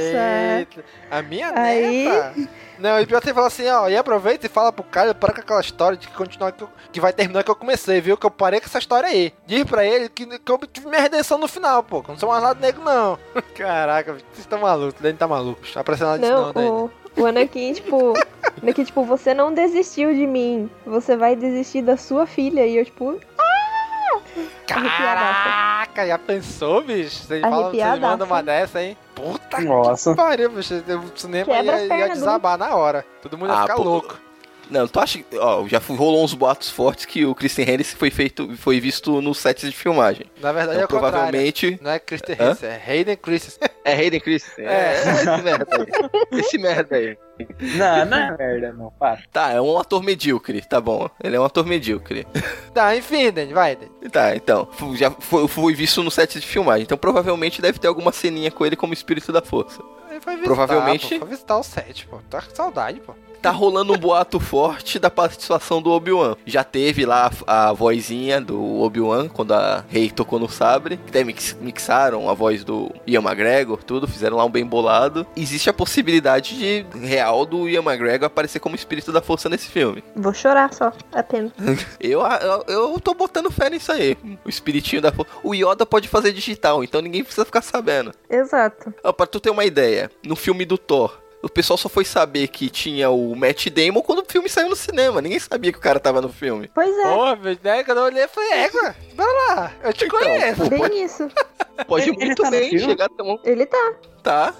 Eita. A minha Aí- neta. Não, e pior ele fala assim, ó, e aproveita e fala pro cara, para com aquela história de que continuar que, eu- que vai terminar que eu comecei, viu? Que eu parei com essa história aí. Diz pra ele que, que eu tive minha redenção no final, pô. Que eu não sou mais lado negro, não. Caraca, vocês estão malucos, o Danny tá maluco. Tá parecendo nada disso, Não, Danny. o, o Anakin, tipo. Anakin, tipo, você não desistiu de mim. Você vai desistir da sua filha. E eu, tipo. Ah! Caraca, já pensou, bicho? Você fala, você manda uma dessa, hein? Puta Nossa. que pariu, bicho. O cinema Quebra ia, ia pernas do- desabar na hora. Todo mundo ia Ah, ficar pô. louco. Não, tu acha que. Ó, já rolou uns boatos fortes que o Christian Henry foi feito. foi visto nos sets de filmagem. Na verdade Então, é o contrário. provavelmente- Não é Christian? Hansen, é Hayden Christensen. É Hayden Christensen. É. esse merda aí. Esse merda aí. Não, não é merda, não. Para. Tá, é um ator medíocre, tá bom. Ele é um ator medíocre. Tá, enfim, Danny, vai, Danny. Tá, então. Já foi, foi visto no set de filmagem. Então provavelmente deve ter alguma ceninha com ele como espírito da força. Ele foi visitar, Provavelmente- Pô, foi visitar o set, pô. Tá com saudade, pô. Tá rolando um boato forte da participação do Obi-Wan. Já teve lá a, a vozinha do Obi-Wan quando a Rey tocou no sabre. Até mix- mixaram a voz do Ian McGregor, tudo, fizeram lá um bem bolado. Existe a possibilidade de real do Ian McGregor aparecer como espírito da força nesse filme. Vou chorar só, apenas. Eu, eu, eu tô botando fé nisso aí. O espiritinho da força. O Yoda pode fazer digital, então ninguém precisa ficar sabendo. Exato. Ó, pra tu ter uma ideia, no filme do Thor, o pessoal só foi saber que tinha o Matt Damon quando o filme saiu no cinema. Ninguém sabia que o cara tava no filme. Pois é. Porra, bicho, né? Quando eu olhei, eu falei, égua, bora lá. Eu te Então, conheço. Bem isso. Pode Ele- ele muito tá no bem filme? chegar até um... Ele tá. Tá,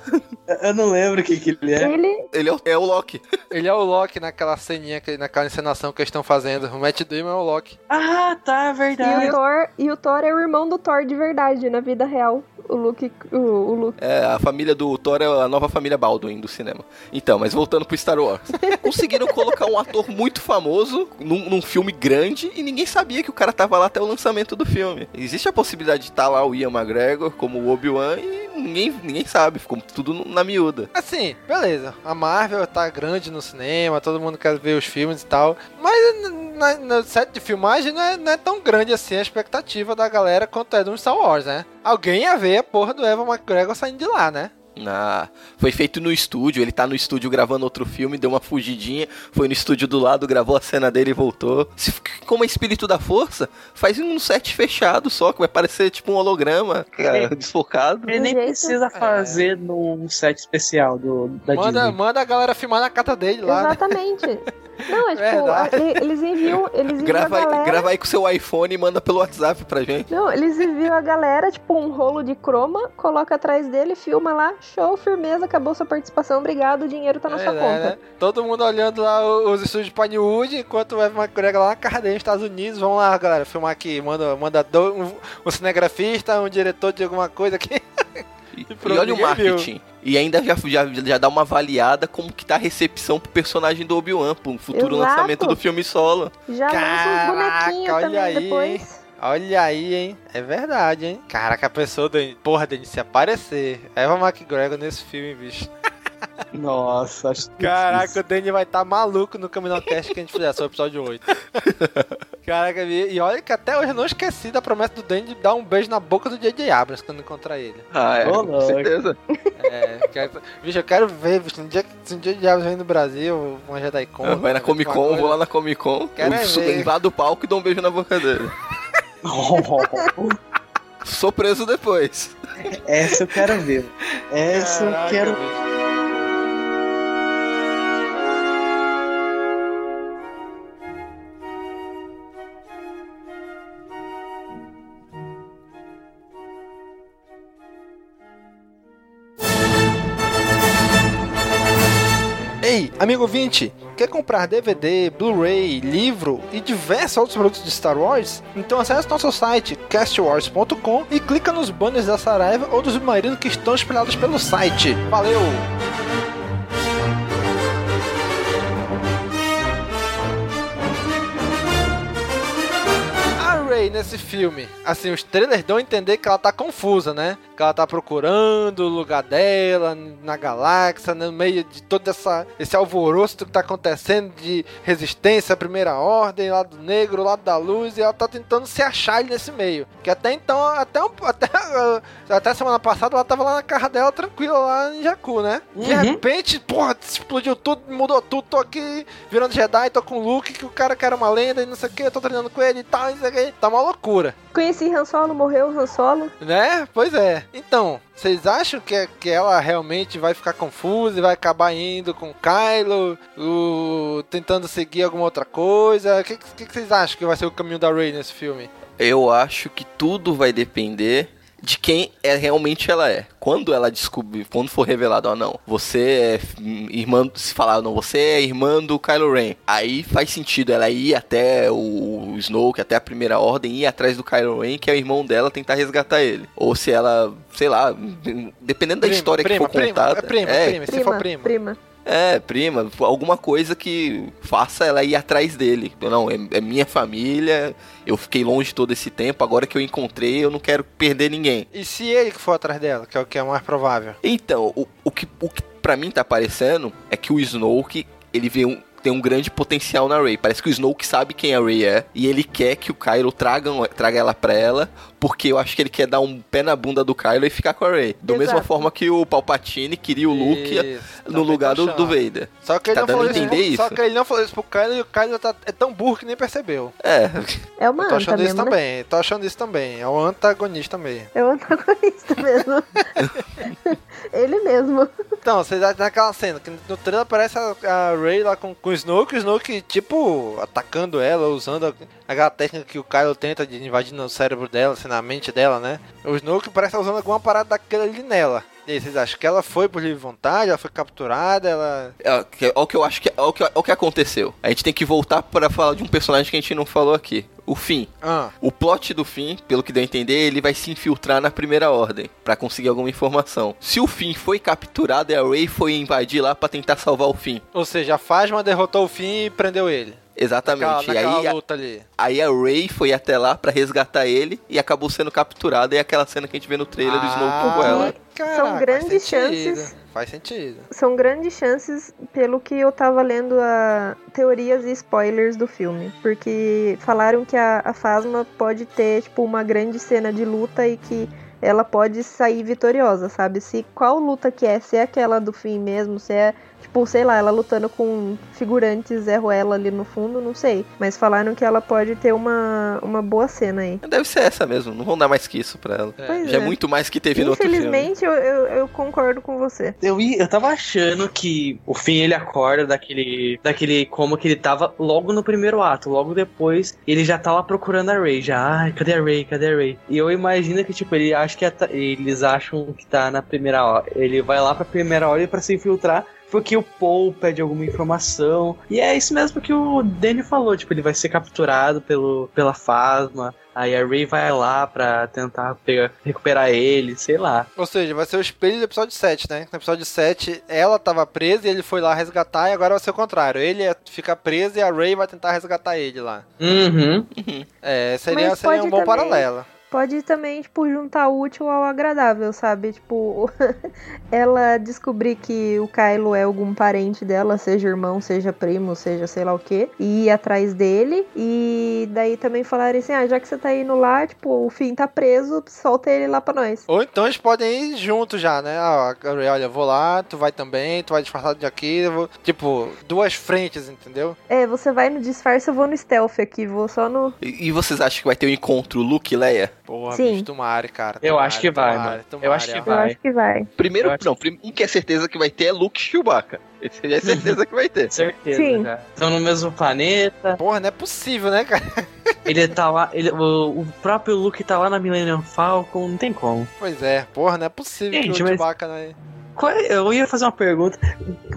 Eu não lembro o que, que ele é. Ele. ele é o, é o Loki. Ele é o Loki naquela ceninha, que- naquela encenação que eles estão fazendo. O Matt Damon é o Loki. Ah, tá, é E verdade. o, Thor, e o Thor é o irmão do Thor de verdade, na vida real. O Luke. O, o Luke. É, a família do Thor é a nova família Baldwin do cinema. Então, mas voltando pro Star Wars. Conseguiram colocar um ator muito famoso num, num filme grande e ninguém sabia que o cara tava lá até o lançamento do filme. Existe a possibilidade de estar lá o Ian McGregor como o Obi-Wan e ninguém, ninguém sabe. Ficou tudo na miúda. Assim, beleza. A Marvel tá grande no cinema, todo mundo quer ver os filmes e tal. Mas na- no set de filmagem não é, não é tão grande assim a expectativa da galera quanto é do Star Wars, né? Alguém ia ver a porra do Evan McGregor saindo de lá, né? Ah, foi feito no estúdio, ele tá no estúdio gravando outro filme, deu uma fugidinha, foi no estúdio do lado, gravou a cena dele e voltou. Se como é espírito da força, faz um set fechado só, que vai parecer tipo um holograma, cara, desfocado. Ele nem precisa fazer num set especial do, da Manda, Disney. manda a galera filmar na casa dele lá, né? Exatamente. Não, é tipo, eles enviam. Eles enviam Grava a aí, galera. grava aí com seu iPhone e manda pelo WhatsApp pra gente. Não, eles enviam a galera, tipo, um rolo de croma, coloca atrás dele, filma lá, show, firmeza, acabou sua participação, obrigado, o dinheiro tá na É, sua né, conta. né? Todo mundo olhando lá os estúdios de Pinewood, enquanto o Evan McGregor lá na casa dele nos Estados Unidos. Vamos lá, galera, filmar aqui. Manda, manda do- um, um cinegrafista, um diretor de alguma coisa aqui. E, E olha o ninguém viu. marketing. E ainda já, já, já dá uma avaliada como que tá a recepção pro personagem do Obi-Wan, pro futuro Exato. lançamento do filme solo. Já lança Caraca, uns bonequinhos olha também aí, depois. Olha aí, hein? É verdade, hein? Caraca, a pessoa, Dani, porra, Dani, se aparecer Evan McGregor nesse filme, bicho. Nossa, acho que Caraca, o Danny vai estar maluco no Caminocast que a gente fizer sobre o episódio 8. Caraca, e e olha que até hoje eu não esqueci da promessa do Danny de dar um beijo na boca do J.J. Abrams quando encontrar ele. Ah, é, Ô, com certeza. É, quero, bicho, eu quero ver, bicho, no dia, que- se um dia de Abrams vem no Brasil, uma Jedi Con. Vai na Comic Con, vou lá na Comic Con, Quero é eu su- ver. invado o palco e dou um beijo na boca dele. Sou preso depois. Essa eu quero ver. Essa eu Caraca, quero. bicho. Ei, amigo ouvinte, quer comprar DVD, Blu-ray, livro e diversos outros produtos de Star Wars? Então acesse nosso site castwars.com e clica nos banners da Saraiva ou dos submarinos que estão espalhados pelo site. Valeu! Nesse filme, assim, os trailers dão a entender que ela tá confusa, né? Que ela tá procurando o lugar dela na galáxia, no meio de todo essa, esse alvoroço que tá acontecendo de resistência à primeira ordem, lado negro, lado da luz, e ela tá tentando se achar ali nesse meio. Que até então, até, até, até semana passada, ela tava lá na casa dela tranquila, lá em Jakku, né? De Uhum. repente, porra, explodiu tudo, mudou tudo, tô aqui virando Jedi, tô com o Luke, que o cara que era uma lenda e não sei o que, tô treinando com ele e tal, não sei o que, tá uma loucura. Conheci Han Solo, morreu Han Solo. Né? Pois é. Então, vocês acham que, que ela realmente vai ficar confusa e vai acabar indo com o Kylo, o, tentando seguir alguma outra coisa? O que, que, que vocês acham que vai ser o caminho da Rey nesse filme? Eu acho que tudo vai depender de quem é realmente ela é. Quando ela descobrir, quando for revelado, ó, não, você é irmã, se falar, não, você é irmã do Kylo Ren. Aí faz sentido ela ir até o Snoke, até a primeira ordem, ir atrás do Kylo Ren, que é o irmão dela, tentar resgatar ele. Ou se ela, sei lá, dependendo da Prima, história prima, que for prima, contada. é prima, prima, se for prima. prima. É, prima, alguma coisa que faça ela ir atrás dele. Não, é, é minha família, eu fiquei longe todo esse tempo, agora que eu encontrei, eu não quero perder ninguém. E se ele que for atrás dela, que é o que é mais provável? Então, o, o, que, o que pra mim tá parecendo é que o Snoke, ele vê um, tem um grande potencial na Rey. Parece que o Snoke sabe quem a Rey é e ele quer que o Kylo traga, traga ela pra ela, porque eu acho que ele quer dar um pé na bunda do Kylo e ficar com a Rey. Da mesma forma que o Palpatine queria o Luke Isso, no também lugar do, do. Vader. Só que ele tá não dando falou a entender isso, isso. Só que ele não falou isso pro Kylo e o Kylo tá, é tão burro que nem percebeu. É. É uma Eu tô achando isso mesmo, né? também, tô achando isso também. É o antagonista mesmo. É o antagonista mesmo. Ele mesmo. Então, vocês acham naquela cena que no trailer aparece a, a Rey lá com, com o Snoke, o Snoke, tipo, atacando ela, usando aquela técnica que o Kylo tenta de invadir no cérebro dela, assim, na mente dela, né? O Snoke parece estar usando alguma parada daquela ali nela. E aí, vocês acham que ela foi por livre vontade, ela foi capturada, ela... É, é o que eu acho que é o que, é o que aconteceu. A gente tem que voltar para falar de um personagem que a gente não falou aqui. O Finn. Ah. O plot do Finn, pelo que deu a entender, ele vai se infiltrar na primeira ordem pra conseguir alguma informação. Se o Finn foi capturado, a Rey foi invadir lá pra tentar salvar o Finn. Ou seja, a Phasma derrotou o Finn e prendeu ele. Exatamente. Naquela, e naquela aí, a- luta ali. aí a Rey foi até lá pra resgatar ele e acabou sendo capturada. E é aquela cena que a gente vê no trailer do Snoke com ela. São grandes chances. Faz sentido. São grandes chances, pelo que eu tava lendo a teorias e spoilers do filme. Porque falaram que a, a Phasma pode ter, tipo, uma grande cena de luta e que ela pode sair vitoriosa, sabe? Se qual luta que é, se é aquela do fim mesmo, se é, tipo, sei lá, ela lutando com figurantes Zé Ruela ali no fundo, não sei. Mas falaram que ela pode ter uma, uma boa cena aí. Deve ser essa mesmo, não vão dar mais que isso pra ela. Pois Já é é. muito mais que teve no outro filme. Infelizmente, eu, eu, eu concordo com você. Eu, ia- eu tava achando que o fim ele acorda daquele, daquele como que ele tava logo no primeiro ato. Logo depois, ele já tá lá procurando a Ray. Já, ai, cadê a Ray? Cadê a Ray? E eu imagino que, tipo, ele acha que é eles acham que tá na primeira hora. Ele vai lá pra primeira hora pra se infiltrar. Porque o Paul pede alguma informação. E é isso mesmo que o Danny falou. Tipo, ele vai ser capturado pelo, pela Fasma. Aí a Ray vai lá pra tentar pegar, recuperar ele, sei lá. Ou seja, vai ser o espelho do episódio 7, né? No episódio 7, ela tava presa e ele foi lá resgatar, e agora vai ser o contrário. Ele é- fica preso e a Ray vai tentar resgatar ele lá. Uhum. É, seria, Mas seria um bom também- paralelo. Pode também, tipo, juntar o útil ao agradável, sabe? Tipo, ela descobrir que o Kylo é algum parente dela, seja irmão, seja primo, seja sei lá o quê, e ir atrás dele. E daí também falarem assim: ah, já que você tá indo lá, tipo, o Finn tá preso, solta ele lá pra nós. Ou então eles podem ir juntos já, né? Ah, olha, eu vou lá, tu vai também, tu vai disfarçado de aqui. eu vou- Tipo, duas frentes, entendeu? É, você vai no disfarce, eu vou no stealth aqui, vou só no. E, e vocês acham que vai ter um encontro Luke e Leia? Porra, Sim. bicho, tomara, cara. Eu tomara, acho que vai, tomara, mano. tomara, Eu acho que ó. Eu vai. acho que vai. Primeiro, Eu não, prim- um que é certeza que vai ter é Luke e Chewbacca. Esse é certeza que vai ter. Certeza, Sim. já. Estão no mesmo planeta. Porra, não é possível, né, cara? Ele tá lá. Ele, o, o próprio Luke tá lá na Millennium Falcon, não tem como. Pois é, porra, não é possível Gente, que o mas- Chewbacca, né? É- eu ia fazer uma pergunta.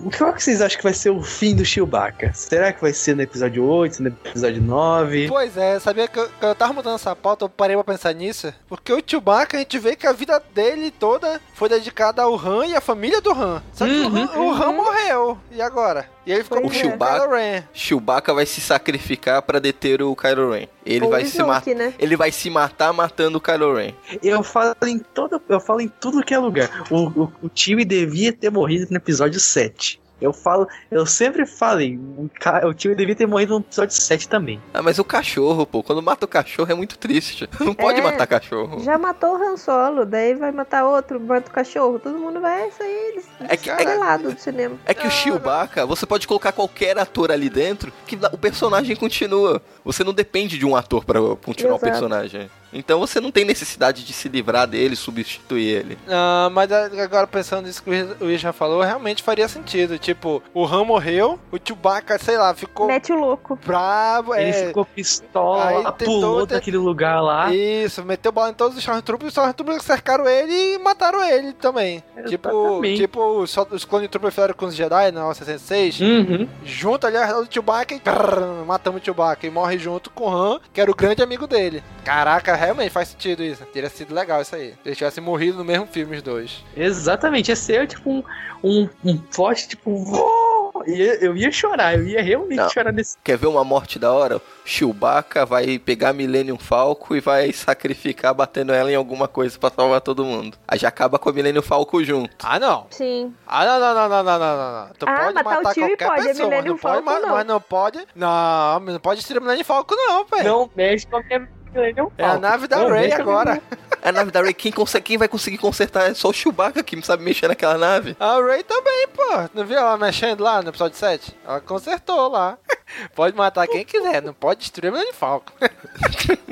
O que que vocês acham que vai ser o fim do Chewbacca? Será que vai ser no episódio 8, no episódio 9? Pois é, sabia que eu, que eu tava mudando essa pauta, eu parei pra pensar nisso. Porque o Chewbacca, a gente vê que a vida dele toda foi dedicada ao Han e à família do Han. Só que o Han- o Han morreu. E agora? E ele ficou O com o Kylo Chewbacca, Ren. Chewbacca vai se sacrificar pra deter o Kylo Ren. Ele Ou vai o se matar. né? Ele vai se matar matando o Kylo Ren. Eu falo em todo, eu falo em tudo que é lugar. O, o, o time devia ter morrido no episódio 7. Eu falo, eu sempre falei, o, ca- o time devia ter morrido no episódio 7 também. Ah, mas o cachorro, pô, quando mata o cachorro é muito triste. Não pode É. matar cachorro. Já matou o Han Solo, daí vai matar outro, mata o cachorro. Todo mundo vai sair É que- é lado do cinema. É que o Chewbacca, você pode colocar qualquer ator ali dentro, que o personagem continua. Você não depende de um ator pra continuar Exato. o personagem. Então você não tem necessidade de se livrar dele, substituir ele. Ah, mas agora pensando nisso que o Luiz- já falou, realmente faria sentido. Tipo, o Han morreu, o Chewbacca, sei lá, ficou Mete o louco. bravo. Ele é, ficou pistola, Aí lá, tentou pulou ter- daquele lugar lá. Isso, meteu bala em todos os Stormtroopers, os Stormtroopers cercaram ele e mataram ele também. Tipo, Exatamente. tipo só os Clone Troopers fizeram com os Jedi na 66. Uhum. Junto ali ao do Chewbacca e prrr, matamos o Chewbacca. E morre junto com o Han, que era o grande amigo dele. Caraca, realmente faz sentido isso. Teria sido legal isso aí. Se eles tivessem morrido no mesmo filme, os dois. Exatamente, ia ser tipo um, um, um plot, tipo, "Uou!" Ia- eu ia chorar, eu ia realmente Não. chorar nesse. Quer ver uma morte da hora? Chewbacca vai pegar Millennium Falcon e vai sacrificar batendo ela em alguma coisa pra salvar todo mundo. Aí já acaba com a Millennium Falcon junto. Ah, não. Sim. Ah, não, não, não, não, não, não, não. Tu Ah, pode matar o matar tio e qualquer pode, a pessoa, mas Millennium não pode, Falcon ma- não. mas não pode. Não, mas não pode destruir a Millennium Falcon, não, velho. Não mexe com a minha Millennium É a Falcon. nave da Rey a minha agora. A nave da Rey, quem, consegue, quem vai conseguir consertar é só o Chewbacca que não sabe mexer naquela nave. A Ray também, pô. Não viu ela mexendo lá no episódio 7? Ela consertou lá. Pode matar quem quiser, não pode destruir a Millennium Falcon.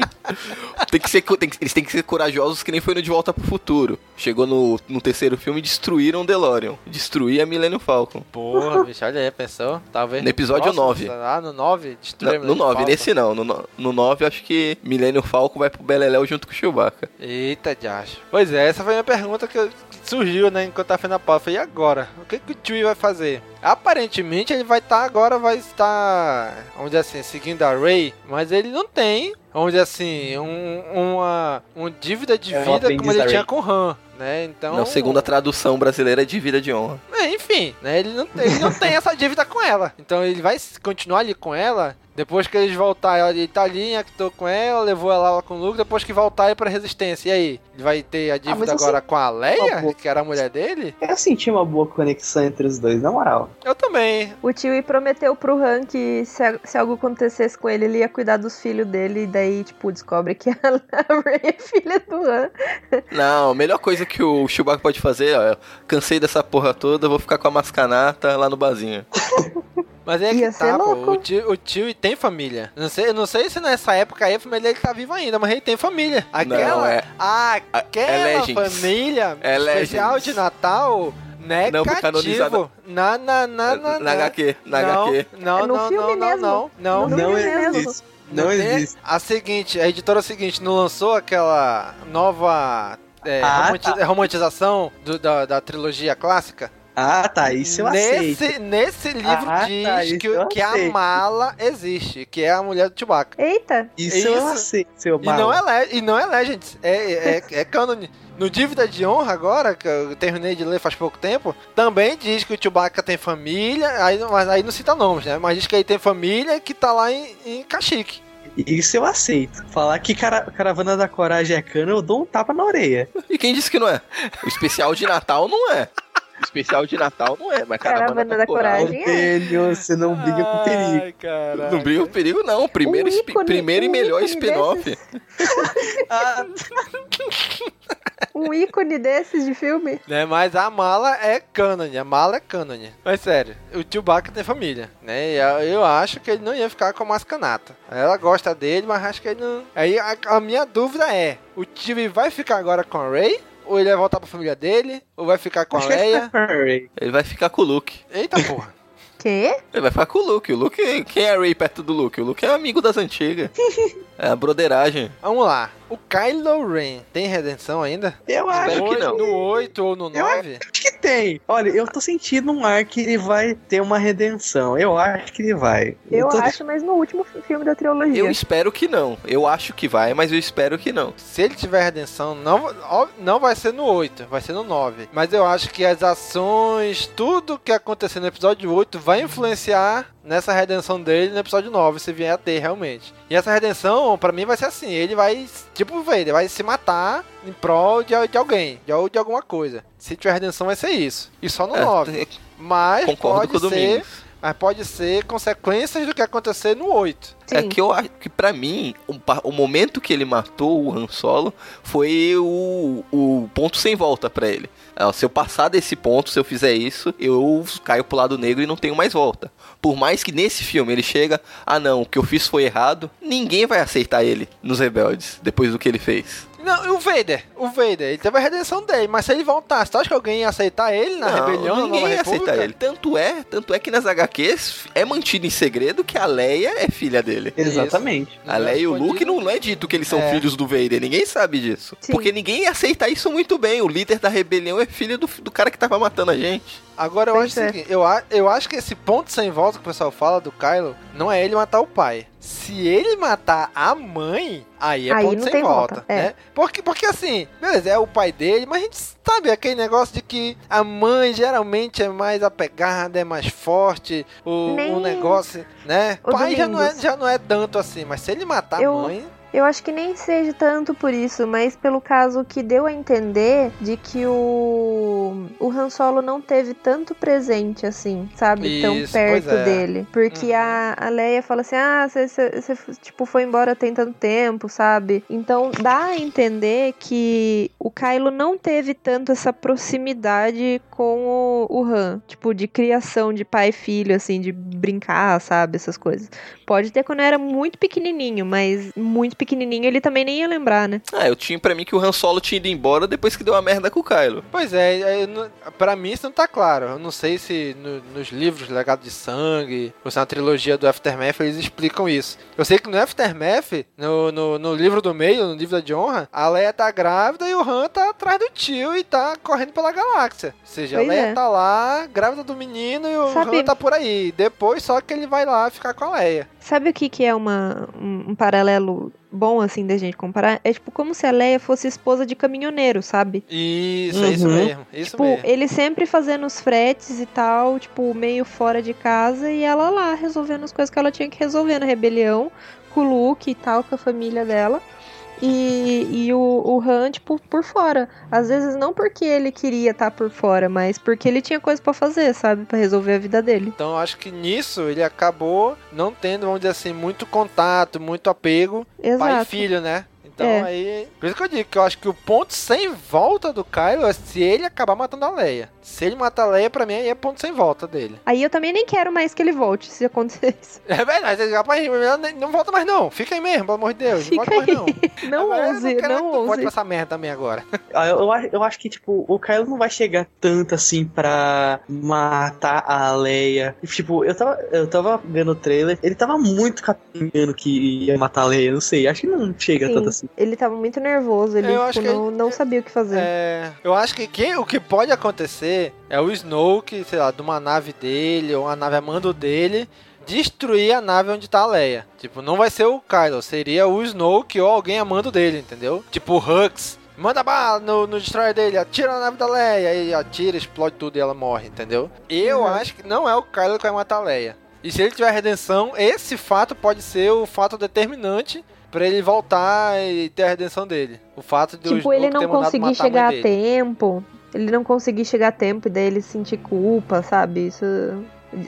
Tem que ser, tem que- eles têm que ser corajosos que nem foi no De Volta pro Futuro. Chegou no, no terceiro filme e destruíram o DeLorean. Destruir a Millennium Falcon. Porra, bicho, olha aí, pensou? Talvez. No episódio próximo, 9. Lá no 9, Não, destruir a no Millennium 9, Falcon. nesse não. No, no- no 9 acho que Millennium Falcon vai pro Beleléu junto com o Chewbacca. Eita, Josh. Pois é, essa foi a minha pergunta que, surgiu, né, enquanto tava fazendo a pauta. E agora? O que, que o Chewie vai fazer? Aparentemente ele vai estar agora, vai estar, vamos dizer assim, seguindo a Rey, mas ele não tem, vamos dizer assim, um, uma um dívida de É vida como ele tinha com o Han, né? Então, Não, segundo a tradução brasileira é de vida de honra. é, enfim, né? Ele não, ele não tem essa dívida com ela. Então ele vai continuar ali com ela. Depois que eles voltarem, ele tá ali, actou com ela, levou ela lá com o Luke. Depois que voltarem pra resistência. E aí? Ele vai ter a dívida assim, agora com a Leia, boa- que era a mulher dele? Eu senti uma boa conexão entre os dois, na moral. Eu também. O tio prometeu pro Han que se, se algo acontecesse com ele, ele ia cuidar dos filhos dele. E daí, tipo, descobre que a, a Rey é filha do Han. Não, a melhor coisa que o Chewbacca pode fazer, ó, cansei dessa porra toda, vou ficar com a mascanata lá no barzinho. Mas é Ia que ser tá, pô. louco. O tio, o tio tem família. Não sei, eu não sei se nessa época aí a família dele tá viva ainda, mas ele tem família. Aquela, Não, é- aquela é família É especial Legends. de Natal. Negativo. Não, foi canonizada. Na, na, na, na, Na HQ, na não, HQ. Não, É no não, filme não, mesmo. não, não, não. filme mesmo. existe. Não tem- existe. A seguinte, a editora seguinte não lançou aquela nova é, Ah, romanti- tá. romantização do- da, da trilogia clássica? Ah, tá, isso eu nesse, aceito. nesse livro Ah, diz tá, que, que a mala existe, que é a mulher do Chewbacca. Eita! Isso, Isso. eu aceito, seu E mal. não, é le- e não é Legends, é, é, é canon. No Dívida de Honra agora, que eu terminei de ler faz pouco tempo, também diz que o Chewbacca tem família, aí, mas aí não cita nomes, né? Mas diz que ele tem família e que tá lá em, em Caxique. Isso eu aceito. Falar que cara, Caravana da Coragem é cano, eu dou um tapa na orelha. E quem disse que não é? O especial de Natal não é. Especial de Natal não é, mas Caravana, Caravana da, da Coragem. Coragem. Velho, você não briga com perigo. Ai. Não briga com perigo, não. Primeiro, Um ícone- primeiro e melhor spin-off. desses. Ah, Um ícone desses de filme. Né, mas a mala é canon, a mala é canon. Mas sério, o Chewbacca tem família, né? E eu- acho que ele não ia ficar com a Mascanata. Ela gosta dele, mas acho que ele não... Aí a, a minha dúvida é, o Chewie vai ficar agora com a Rey? Ou ele vai voltar pra família dele? Ou vai ficar com a acho que é Leia? Furry. Ele vai ficar com o Luke. Eita porra. Quê? Ele vai ficar com o Luke. O Luke, quem é Ray perto do Luke? O Luke é amigo das antigas. É a broderagem. Vamos lá. O Kylo Ren tem redenção ainda? Eu acho. Espero que não. No 8 ou no Eu 9? acho que tem. Olha, eu tô sentindo um ar que ele vai ter uma redenção. Eu acho que ele vai. Eu, tô... acho, mas no último filme da trilogia. Eu espero que não. Eu acho que vai, mas eu espero que não. Se ele tiver redenção, não, não vai ser no 8, vai ser no 9. Mas eu acho que as ações, tudo que acontecer no episódio 8 vai influenciar nessa redenção dele no episódio 9, se vier a ter realmente. E essa redenção, para mim, vai ser assim: ele vai, tipo, ele vai se matar em prol de, de alguém, de, de alguma coisa. Se tiver redenção, vai ser isso. E só no é, 9. Mas Concordo pode com o ser. Domingos mas pode ser consequências do que acontecer no 8. Sim. É que eu acho que para mim, o, o, momento que ele matou o Han Solo foi o, o ponto sem volta para ele. É, se eu passar desse ponto, se eu fizer isso, eu caio pro lado negro e não tenho mais volta. Por mais que nesse filme ele chega, ah não, o que eu fiz foi errado, ninguém vai aceitar ele nos rebeldes depois do que ele fez. Não, o Vader. O Vader, ele teve a redenção dele, mas se ele voltasse, tu acha que alguém ia aceitar ele na não, rebelião? Ninguém ia aceitar ele. Tanto é, tanto é que nas HQs é mantido em segredo que a Leia é filha dele. Exatamente. Isso. A Leia e o Luke não, não é dito que eles são é. filhos do Vader, ninguém sabe disso. Sim. Porque ninguém ia aceitar isso muito bem. O líder da rebelião é filho do, do cara que tava matando a gente. Agora eu acho, seguinte, eu, eu acho que esse ponto sem volta que o pessoal fala do Kylo não é ele matar o pai. Se ele matar a mãe, aí é aí ponto sem volta. volta é. né? porque, porque assim, beleza, é o pai dele, mas a gente sabe aquele negócio de que a mãe geralmente é mais apegada, é mais forte, o, Nem... o negócio, né? O pai já não, é, já não é tanto assim, mas se ele matar eu... a mãe. Eu acho que nem seja tanto por isso, mas pelo caso que deu a entender de que o, o Han Solo não teve tanto presente assim, sabe? Isso, Tão perto é. dele. Porque uhum. a, a Leia fala assim: ah, você tipo, foi embora tem tanto tempo, sabe? Então dá a entender que o Kylo não teve tanto essa proximidade com o, o Han. Tipo, de criação de pai e filho, assim, de brincar, sabe? Essas coisas. Pode ter quando era muito pequenininho, mas muito pequenininho ele também nem ia lembrar, né? Ah, eu tinha para mim que o Han Solo tinha ido embora depois que deu a merda com o Kylo. Pois é, para mim isso não tá claro. Eu não sei se no, nos livros Legado de Sangue, ou se na trilogia do Aftermath eles explicam isso. Eu sei que no Aftermath, no, no, no livro do meio, no livro de honra, a Leia tá grávida e o Han tá atrás do tio e tá correndo pela galáxia. Ou seja, pois a Leia é. tá lá, grávida do menino e o Sabe... Han tá por aí. Depois só que ele vai lá ficar com a Leia. Sabe o que, que é uma, um, um paralelo bom, assim, da gente comparar? É tipo como se a Leia fosse esposa de caminhoneiro, sabe? Isso, uhum. é isso mesmo. Isso tipo, mesmo. ele sempre fazendo os fretes e tal, tipo, meio fora de casa e ela lá resolvendo as coisas que ela tinha que resolver na rebelião, com o Luke e tal, com a família dela e, e o, o Han, tipo, por fora. Às vezes não porque ele queria estar tá por fora, mas porque ele tinha coisa para fazer, sabe? para resolver a vida dele. Então eu acho que nisso ele acabou não tendo, vamos dizer assim, muito contato, muito apego Exato. pai e filho, né? Então é. aí. Por isso que eu digo que eu acho que o ponto sem volta do Kylo é se ele acabar matando a Leia. Se ele matar a Leia, pra mim aí é ponto sem volta dele. Aí eu também nem quero mais que ele volte, se acontecer isso. É verdade, rapaz, não volta mais não. Fica aí mesmo, pelo amor de Deus. Fica não volta mais não. Não agora, ouse, não, não ouse. Pode essa merda também agora. Ah, eu, eu, eu acho que, tipo, o Kylo não vai chegar tanto assim pra matar a Leia. Tipo, eu tava, eu tava vendo o trailer, ele tava muito capingando que ia matar a Leia, não sei. Acho que não chega Sim, tanto assim. Ele tava muito nervoso, ele tipo, não, não sabia o que fazer. É, eu acho que quem, o que pode acontecer é o Snoke, sei lá, de uma nave dele, ou uma nave a mando dele, destruir a nave onde tá a Leia. Tipo, não vai ser o Kylo, seria o Snoke ou alguém a mando dele, entendeu? Tipo o Hux. Manda bala no, no destroyer dele, atira na nave da Leia, aí atira, explode tudo e ela morre, entendeu? Eu uhum. acho que não é o Kylo que vai matar a Leia. E se ele tiver redenção, esse fato pode ser o fato determinante para ele voltar e ter a redenção dele. O fato de tipo, ele não conseguir chegar a tempo, ele não conseguir chegar a tempo e daí ele sentir culpa, sabe? Isso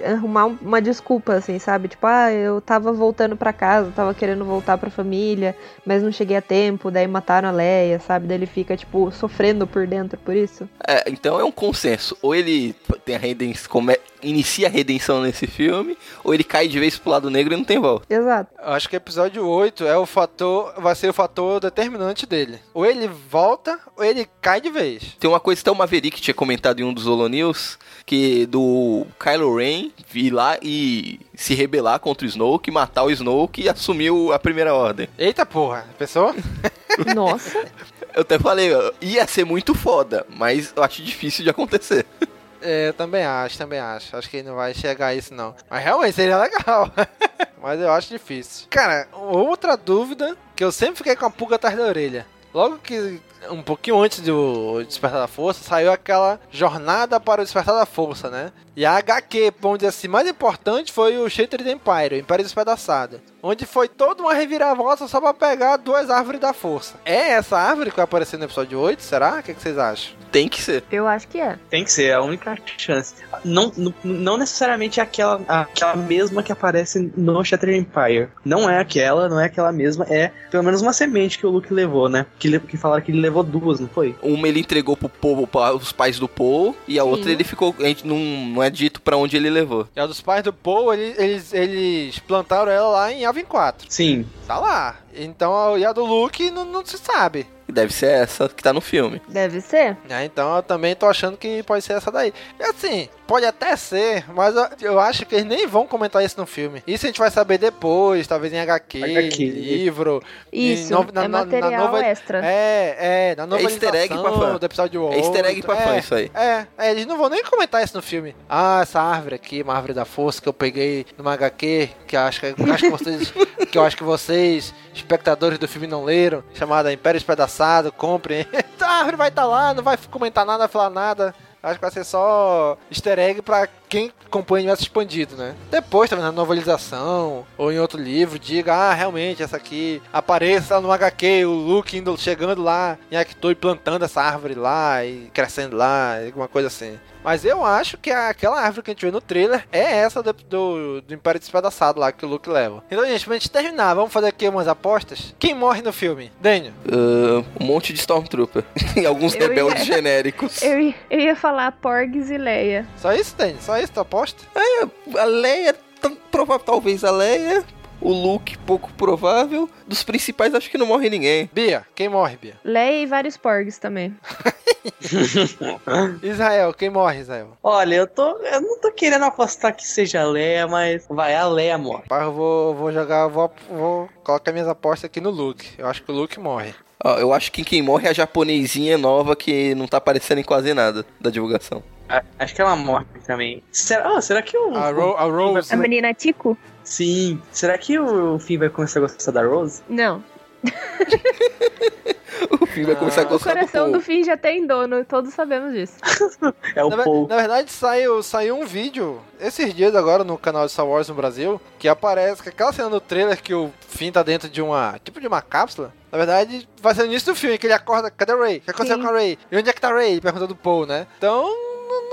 arrumar uma desculpa, assim, sabe? Tipo, ah, eu tava voltando para casa, tava querendo voltar pra família, mas não cheguei a tempo, daí mataram a Leia, sabe? Daí ele fica, tipo, sofrendo por dentro por isso. É, então é um consenso. Ou ele tem a redenção, come, inicia a redenção nesse filme, ou ele cai de vez pro lado negro e não tem volta. Exato. Eu acho que episódio 8 é o fator, vai ser o fator determinante dele. Ou ele volta, ou ele cai de vez. Tem uma coisa que o Maverick tinha comentado em um dos Holo News, que do Kylo Ren vir lá e se rebelar contra o Snoke, matar o Snoke e assumir a primeira ordem. Eita porra, pessoa? Nossa. Eu até falei, ia ser muito foda, mas eu acho difícil de acontecer. É, eu também acho, também acho. Acho que não vai chegar a isso, não. Mas realmente seria legal. Mas eu acho difícil. Cara, outra dúvida que eu sempre fiquei com a pulga atrás da orelha. Logo que um pouquinho antes do Despertar da Força, saiu aquela jornada para o Despertar da Força, né? E a HQ, vamos dizer assim, mais importante foi o Shattered Empire, o Império Despedaçado. Onde foi toda uma reviravolta só pra pegar duas árvores da força. É essa árvore que vai aparecer no episódio 8? Será? O que, que vocês acham? Tem que ser. Eu acho que é. Tem que ser, é a única chance. Não, não, não necessariamente aquela, aquela mesma que aparece no Shattered Empire. Não é aquela, não é aquela mesma, é pelo menos uma semente que o Luke levou, né? Que, que falaram que ele levou duas, não foi? Uma ele entregou pro povo, para os pais do Paul, e a Sim. outra ele ficou. A gente não, não é dito pra onde ele levou. E a dos pais do Paul, eles, eles, eles plantaram ela lá em Alvin 4. Sim. Tá lá. Então, e a do Luke não, não se sabe. Deve ser essa que tá no filme. Deve ser. É, então eu também tô achando que pode ser essa daí. E assim, pode até ser, mas eu, eu acho que eles nem vão comentar isso no filme. Isso a gente vai saber depois, talvez em HQ, HQ. livro. Isso, no- é material extra. É, é, na É easter egg pra fã. do episódio 8. É easter egg pra fã, é, isso aí. É, é, eles não vão nem comentar isso no filme. Ah, essa árvore aqui, uma árvore da força que eu peguei numa HQ, que eu acho que, eu acho que vocês, que eu acho que vocês, espectadores do filme, não leram, chamada Império Espedaçado, comprem. Então a árvore vai estar lá, não vai comentar nada, falar nada. Acho que vai ser só easter egg pra quem acompanha o universo expandido, né? Depois, talvez na novelização ou em outro livro, diga, ah, realmente, essa aqui apareça lá no HQ, o Luke indo, chegando lá em Actor e plantando essa árvore lá e crescendo lá, alguma coisa assim. Mas eu acho que aquela árvore que a gente vê no trailer é essa do, do, do Império Despedaçado lá que o Luke leva. Então, gente, pra gente terminar, vamos fazer aqui umas apostas. Quem morre no filme? Daniel. Ah, um monte de Stormtrooper. e alguns rebeldes ia- genéricos. Eu, ia- eu ia falar Porgs e Leia. Só isso, Daniel? Só isso, tu aposta? A Leia, tão provável, talvez a Leia. O Luke, pouco provável. Dos principais, acho que não morre ninguém. Bia, quem morre, Bia? Leia e vários Porgs também. Israel, quem morre, Israel? Olha, eu tô. Eu não tô querendo apostar que seja a Leia, mas vai, a Leia morre. Pai, eu vou, vou jogar, vou, vou colocar minhas apostas aqui no Luke. Eu acho que o Luke morre. Ó, eu acho que quem morre é a japonesinha nova que não tá aparecendo em quase nada da divulgação. Acho que ela morre também. Será, ah, será que o. A, Ro a Rose. A menina Tico? Sim. Será que o Finn vai começar a gostar da Rose? Não. O filme vai começar a O gostar do coração Paul. do Finn já tem dono, todos sabemos disso. É o Na, Paul. na verdade, saiu, saiu um vídeo esses dias agora no canal de Star Wars no Brasil que aparece que aquela cena do trailer que o Finn tá dentro de uma. tipo de uma cápsula. Na verdade, vai ser no início do filme que ele acorda. Cadê a Ray? O que aconteceu Sim. com a Ray? E onde é que tá a Ray? Pergunta do Paul, né? Então,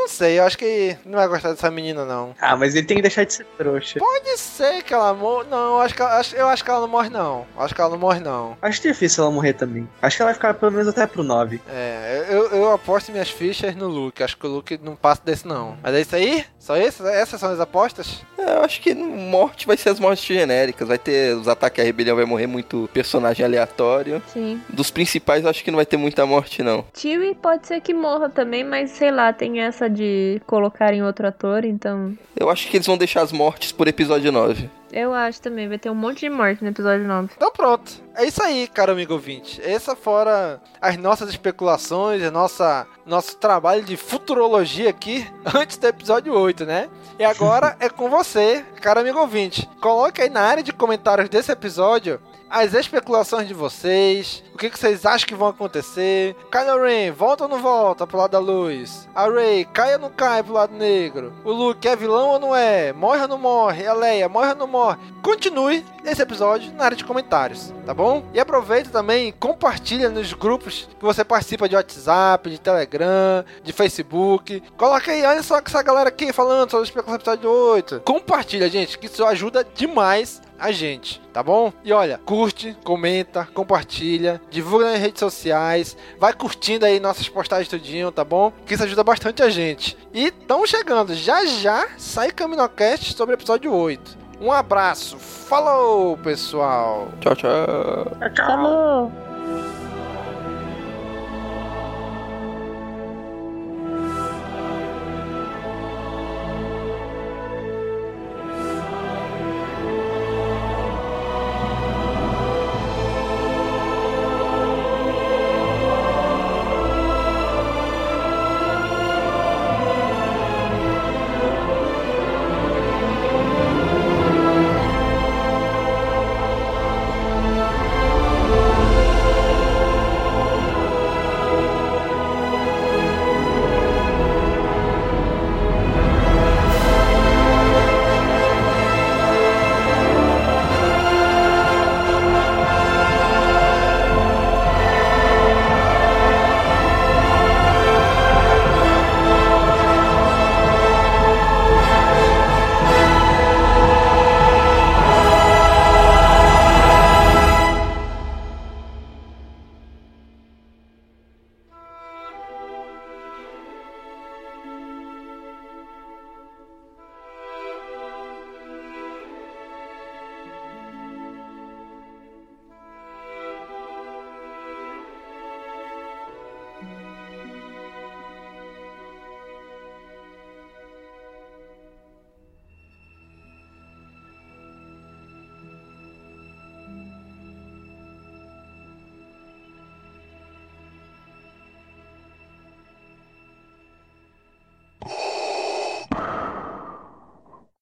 não, não sei. Eu acho que não vai gostar dessa menina, não. Ah, mas ele tem que deixar de ser trouxa. Pode ser que ela morra. Não, eu acho que, ela- eu acho que ela não morre, não. Acho que ela não morre, não. Acho difícil ela morrer também. Acho que ela vai ficar pelo menos até pro 9. É, eu, eu aposto minhas fichas no Luke. Acho que o Luke não passa desse, não. Mas é isso aí? Só isso? Essas são as apostas? É, eu acho que morte vai ser as mortes genéricas. Vai ter os ataques à rebelião, vai morrer muito personagem aleatório. Sim. Dos principais, eu acho que não vai ter muita morte, não. Chewie pode ser que morra também, mas sei lá, tem essa de colocar em outro ator, então. Eu acho que eles vão deixar as mortes por episódio 9. Eu acho também, vai ter um monte de morte no episódio 9. Então pronto. É isso aí, caro amigo ouvinte. Essa fora as nossas especulações, a nossa nosso trabalho de futurologia aqui antes do episódio 8, né? E agora é com você, caro amigo ouvinte. Coloque aí na área de comentários desse episódio as especulações de vocês, o que, que vocês acham que vão acontecer. Kylo Ren, volta ou não volta pro lado da luz? A Rey, cai ou não cai pro lado negro? O Luke é vilão ou não é? Morre ou não morre? A Leia, morre ou não morre? Continue esse episódio na área de comentários, tá bom? E aproveita também e compartilha nos grupos que você participa de WhatsApp, de Telegram, de Facebook. Coloca aí, olha só que essa galera aqui falando sobre o especulação episódio 8. Compartilha, gente, que isso ajuda demais a gente, tá bom? E olha, curte, comenta, compartilha, divulga nas redes sociais, vai curtindo aí nossas postagens tudinho, tá bom? Que isso ajuda bastante a gente. E estamos chegando, já já sai Caminocast sobre o episódio 8. Um abraço, falou pessoal! Tchau, tchau. Falou!